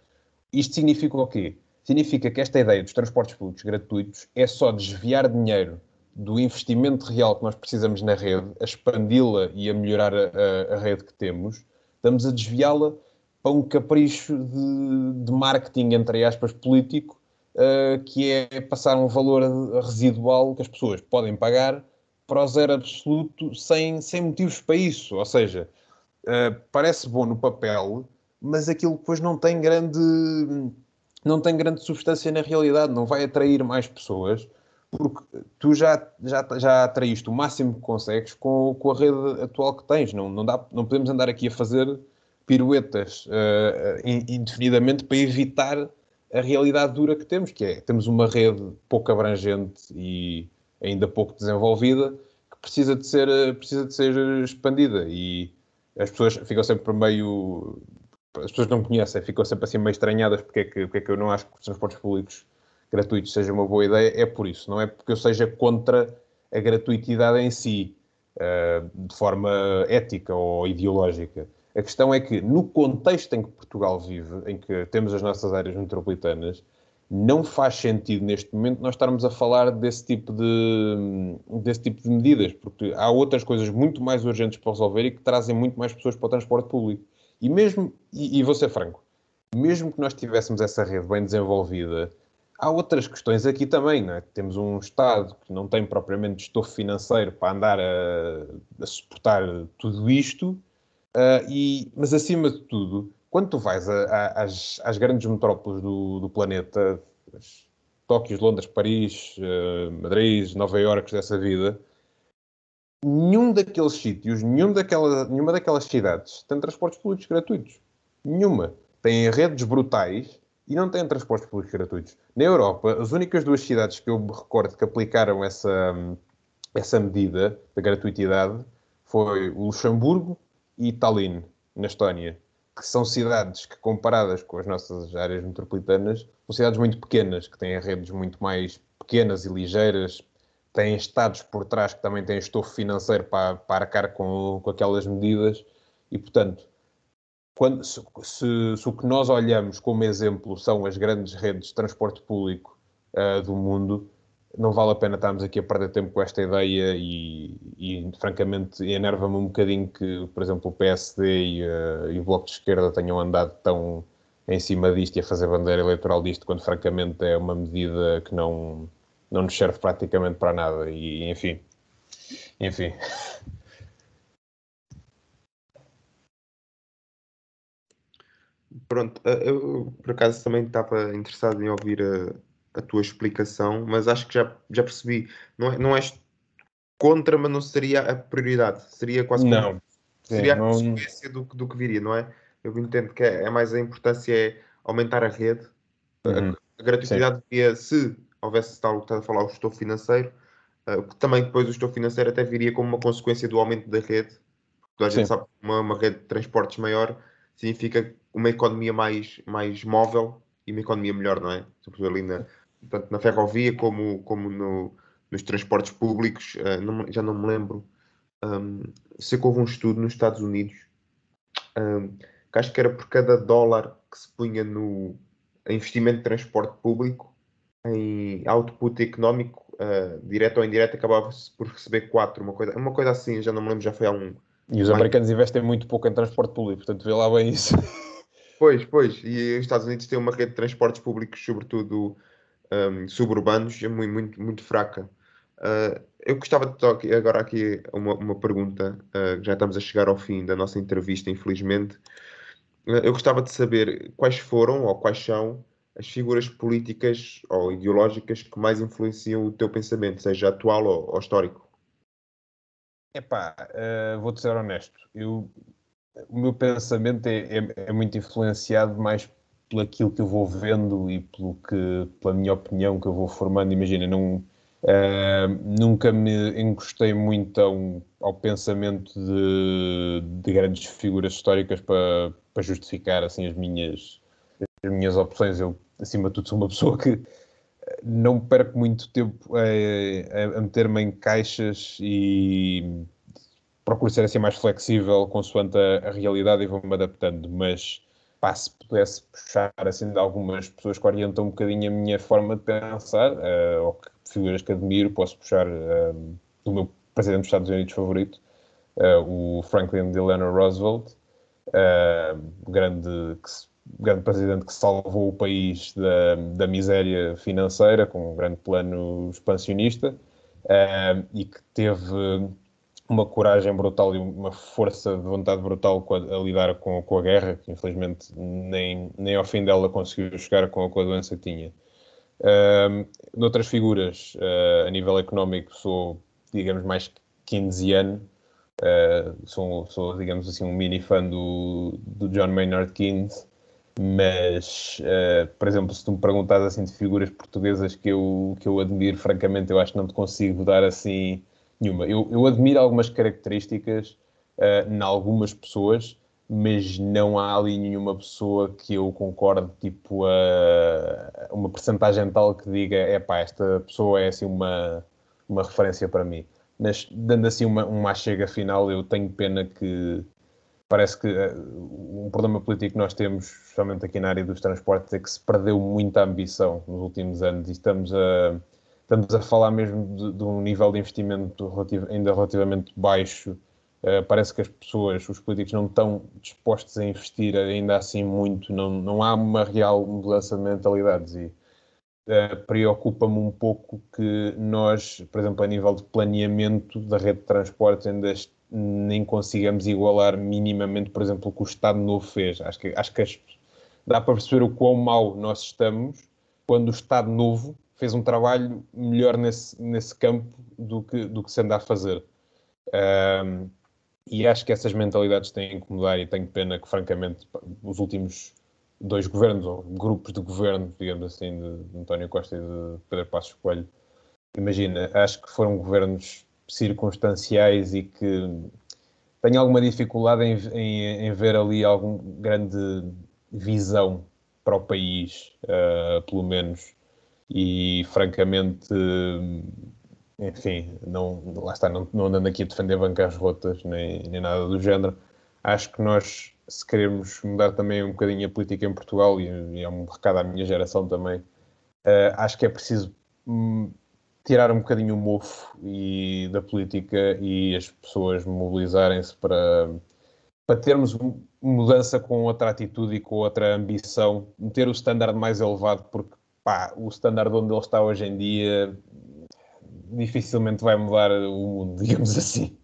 Isto significa o quê? Significa que esta ideia dos transportes públicos gratuitos é só desviar dinheiro do investimento real que nós precisamos na rede, a expandi-la e a melhorar a, a, a rede que temos, estamos a desviá-la para um capricho de, de, marketing, entre aspas, político, uh, que é passar um valor residual que as pessoas podem pagar para o zero absoluto sem, sem motivos para isso. Ou seja, uh, parece bom no papel, mas aquilo depois não tem grande não tem grande substância na realidade, não vai atrair mais pessoas, porque tu já, já, já atraíste o máximo que consegues com, com a rede atual que tens. Não, não, dá, não podemos andar aqui a fazer piruetas uh, indefinidamente para evitar a realidade dura que temos, que é temos uma rede pouco abrangente e ainda pouco desenvolvida que precisa de ser, precisa de ser expandida e as pessoas ficam sempre meio as pessoas não conhecem, ficam sempre assim meio estranhadas porque é que, porque é que eu não acho que os transportes públicos gratuitos seja uma boa ideia, é por isso, não é porque eu seja contra a gratuitidade em si, uh, de forma ética ou ideológica. A questão é que, no contexto em que Portugal vive, em que temos as nossas áreas metropolitanas, não faz sentido neste momento nós estarmos a falar desse tipo de, desse tipo de medidas, porque há outras coisas muito mais urgentes para resolver e que trazem muito mais pessoas para o transporte público. E mesmo, e, e vou ser franco, mesmo que nós tivéssemos essa rede bem desenvolvida, há outras questões aqui também, não é? Temos um Estado que não tem propriamente estofo financeiro para andar a, a suportar tudo isto, uh, e, mas acima de tudo, quando tu vais a, a, às, às, grandes metrópoles do, do planeta, Tóquio, Londres, Paris, uh, Madrid, Nova Iorque, dessa vida, nenhum daqueles sítios, nenhum daquela, nenhuma daquelas cidades tem transportes públicos gratuitos. Nenhuma. Têm redes brutais e não têm transportes públicos gratuitos. Na Europa, as únicas duas cidades que eu me recordo que aplicaram essa, essa medida da gratuitidade foi Luxemburgo e Tallinn, na Estónia, que são cidades que, comparadas com as nossas áreas metropolitanas, são cidades muito pequenas, que têm redes muito mais pequenas e ligeiras, têm estados por trás que também têm estofo financeiro para, para arcar com, com aquelas medidas e, portanto, quando, se, se, se, o que nós olhamos como exemplo são as grandes redes de transporte público uh, do mundo, não vale a pena estarmos aqui a perder tempo com esta ideia e, e francamente, enerva-me um bocadinho que, por exemplo, o PSD e, uh, e, o Bloco de Esquerda tenham andado tão em cima disto e a fazer bandeira eleitoral disto, quando francamente é uma medida que não, não nos serve praticamente para nada. E enfim, enfim. Pronto, eh, eu por acaso também estava interessado em ouvir a, a tua explicação, mas acho que já, já percebi. Não, é, não és contra, mas não seria a prioridade. Seria quase não. Como, seria Sim, a consequência não... do, do que viria, não é? Eu entendo que é, é mais a importância é aumentar a rede. Uhum. A, a gratuidade devia, se houvesse tal que está a falar, o gestor financeiro, uh, também depois o gestor financeiro até viria como uma consequência do aumento da rede. Toda a gente sabe que uma, uma rede de transportes maior significa uma economia mais, mais móvel e uma economia melhor, não é? Sobretudo ali na, tanto na ferrovia como, como no, nos transportes públicos. Uh, não, já não me lembro. Um, sei que houve um estudo nos Estados Unidos um, que acho que era por cada dólar que se punha no investimento de transporte público, em output económico, uh, direto ou indireto, acabava-se por receber 4, uma coisa, uma coisa assim, já não me lembro, já foi há um. E os americanos investem muito pouco em transporte público, portanto vê lá bem isso. Pois, pois, e os Estados Unidos têm uma rede de transportes públicos, sobretudo um, suburbanos, muito, muito, muito fraca. Uh, eu gostava de tocar agora aqui uma, uma pergunta, uh, já estamos a chegar ao fim da nossa entrevista, infelizmente. Uh, eu gostava de saber quais foram ou quais são as figuras políticas ou ideológicas que mais influenciam o teu pensamento, seja atual ou, ou histórico. Epá, uh, vou-te ser honesto. Eu, o meu pensamento é, é, é, muito influenciado mais pelo aquilo que eu vou vendo e pelo que, pela minha opinião que eu vou formando. Imagina, não, uh, nunca me encostei muito ao, ao pensamento de, de, grandes figuras históricas para, para justificar assim as minhas, as minhas opções. Eu acima de tudo, sou uma pessoa que não perco muito tempo a, a meter-me em caixas e procuro ser assim mais flexível consoante a, a realidade e vou-me adaptando, mas pá, se pudesse puxar assim de algumas pessoas que orientam um bocadinho a minha forma de pensar, uh, ou que, figuras que admiro, posso puxar uh, do meu presidente dos Estados Unidos favorito, uh, o Franklin Delano Roosevelt, grande que grande presidente que salvou o país da, da miséria financeira com um grande plano expansionista uh, e que teve uma coragem brutal e uma força de vontade brutal a, a lidar com, com, a guerra, que infelizmente nem, nem ao fim dela conseguiu chegar com, com a doença que tinha. Uh, noutras figuras, uh, a nível económico, sou, digamos, mais keynesiano. Uh, sou, sou, digamos assim, um mini fã do, do John Maynard Keynes, mas, uh, por exemplo, se tu me perguntas assim de figuras portuguesas que eu, que eu admiro, francamente, eu acho que não te consigo dar assim nenhuma. Eu, eu admiro algumas características uh, em algumas pessoas, mas não há ali nenhuma pessoa que eu concorde, tipo, uh, uma percentagem tal que diga, é pá, esta pessoa é assim uma, uma referência para mim. Mas, dando assim uma, uma chega final, eu tenho pena que parece que uh, um problema político que nós temos, especialmente aqui na área dos transportes, é que se perdeu muita ambição nos últimos anos e estamos a, estamos a falar mesmo de, de um nível de investimento relativo, ainda relativamente baixo. Uh, parece que as pessoas, os políticos, não estão dispostos a investir ainda assim muito, não, não há uma real mudança de mentalidades e uh, preocupa-me um pouco que nós, por exemplo, a nível de planeamento da rede de transportes, ainda nem consigamos igualar minimamente, por exemplo, o que o Estado Novo fez. Acho que, acho que as, dá para perceber o quão mal nós estamos quando o Estado Novo fez um trabalho melhor nesse, nesse campo do que, do que se anda a fazer. Um, e acho que essas mentalidades têm que mudar e tenho pena que, francamente, os últimos dois governos, ou grupos de governo, digamos assim, de António Costa e de Pedro Passos Coelho, imagina, acho que foram governos circunstanciais e que tenho alguma dificuldade em, em, em ver ali alguma grande visão para o país, uh, pelo menos. E francamente, enfim, não, lá está, não, não andando aqui a defender bancas rotas nem, nem nada do género. Acho que nós, se queremos mudar também um bocadinho a política em Portugal, e, e é um recado à minha geração também, uh, acho que é preciso hum, tirar um bocadinho o mofo e, da política e as pessoas mobilizarem-se para, para termos mudança com outra atitude e com outra ambição, meter o standard mais elevado, porque pá, o standard onde ele está hoje em dia dificilmente vai mudar o mundo, digamos assim.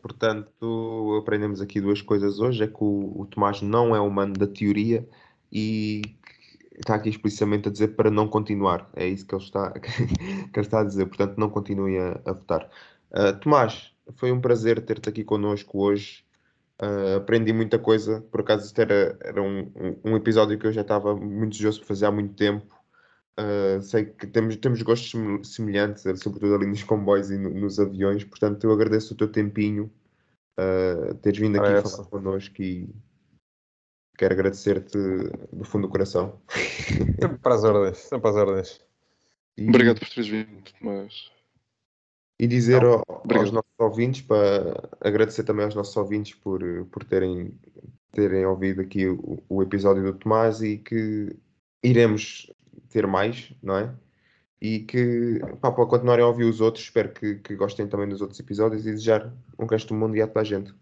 Portanto, aprendemos aqui duas coisas hoje: é que o, o Tomás não é humano da teoria e está aqui explicitamente a dizer para não continuar. É isso que ele está, que ele está a dizer. Portanto, não continue a, a votar. Uh, Tomás, foi um prazer ter-te aqui connosco hoje. Uh, aprendi muita coisa. Por acaso, isto era, era um, um, episódio que eu já estava muito desejoso para fazer há muito tempo. Uh, sei que temos, temos gostos semelhantes, sobretudo ali nos comboios e no, nos aviões. Portanto, eu agradeço o teu tempinho, uh, teres vindo aqui Parece. falar connosco e quero agradecer-te do fundo do coração. Sempre para as ordens, sempre para as ordens. E... Obrigado por teres vindo, mas E dizer ao- aos nossos ouvintes, para agradecer também aos nossos ouvintes por, por terem, terem ouvido aqui o, o episódio do Tomás e que iremos ter mais, não é? E que, pá, para continuarem a ouvir os outros, espero que, que gostem também dos outros episódios e desejar um resto do mundo e a toda a gente.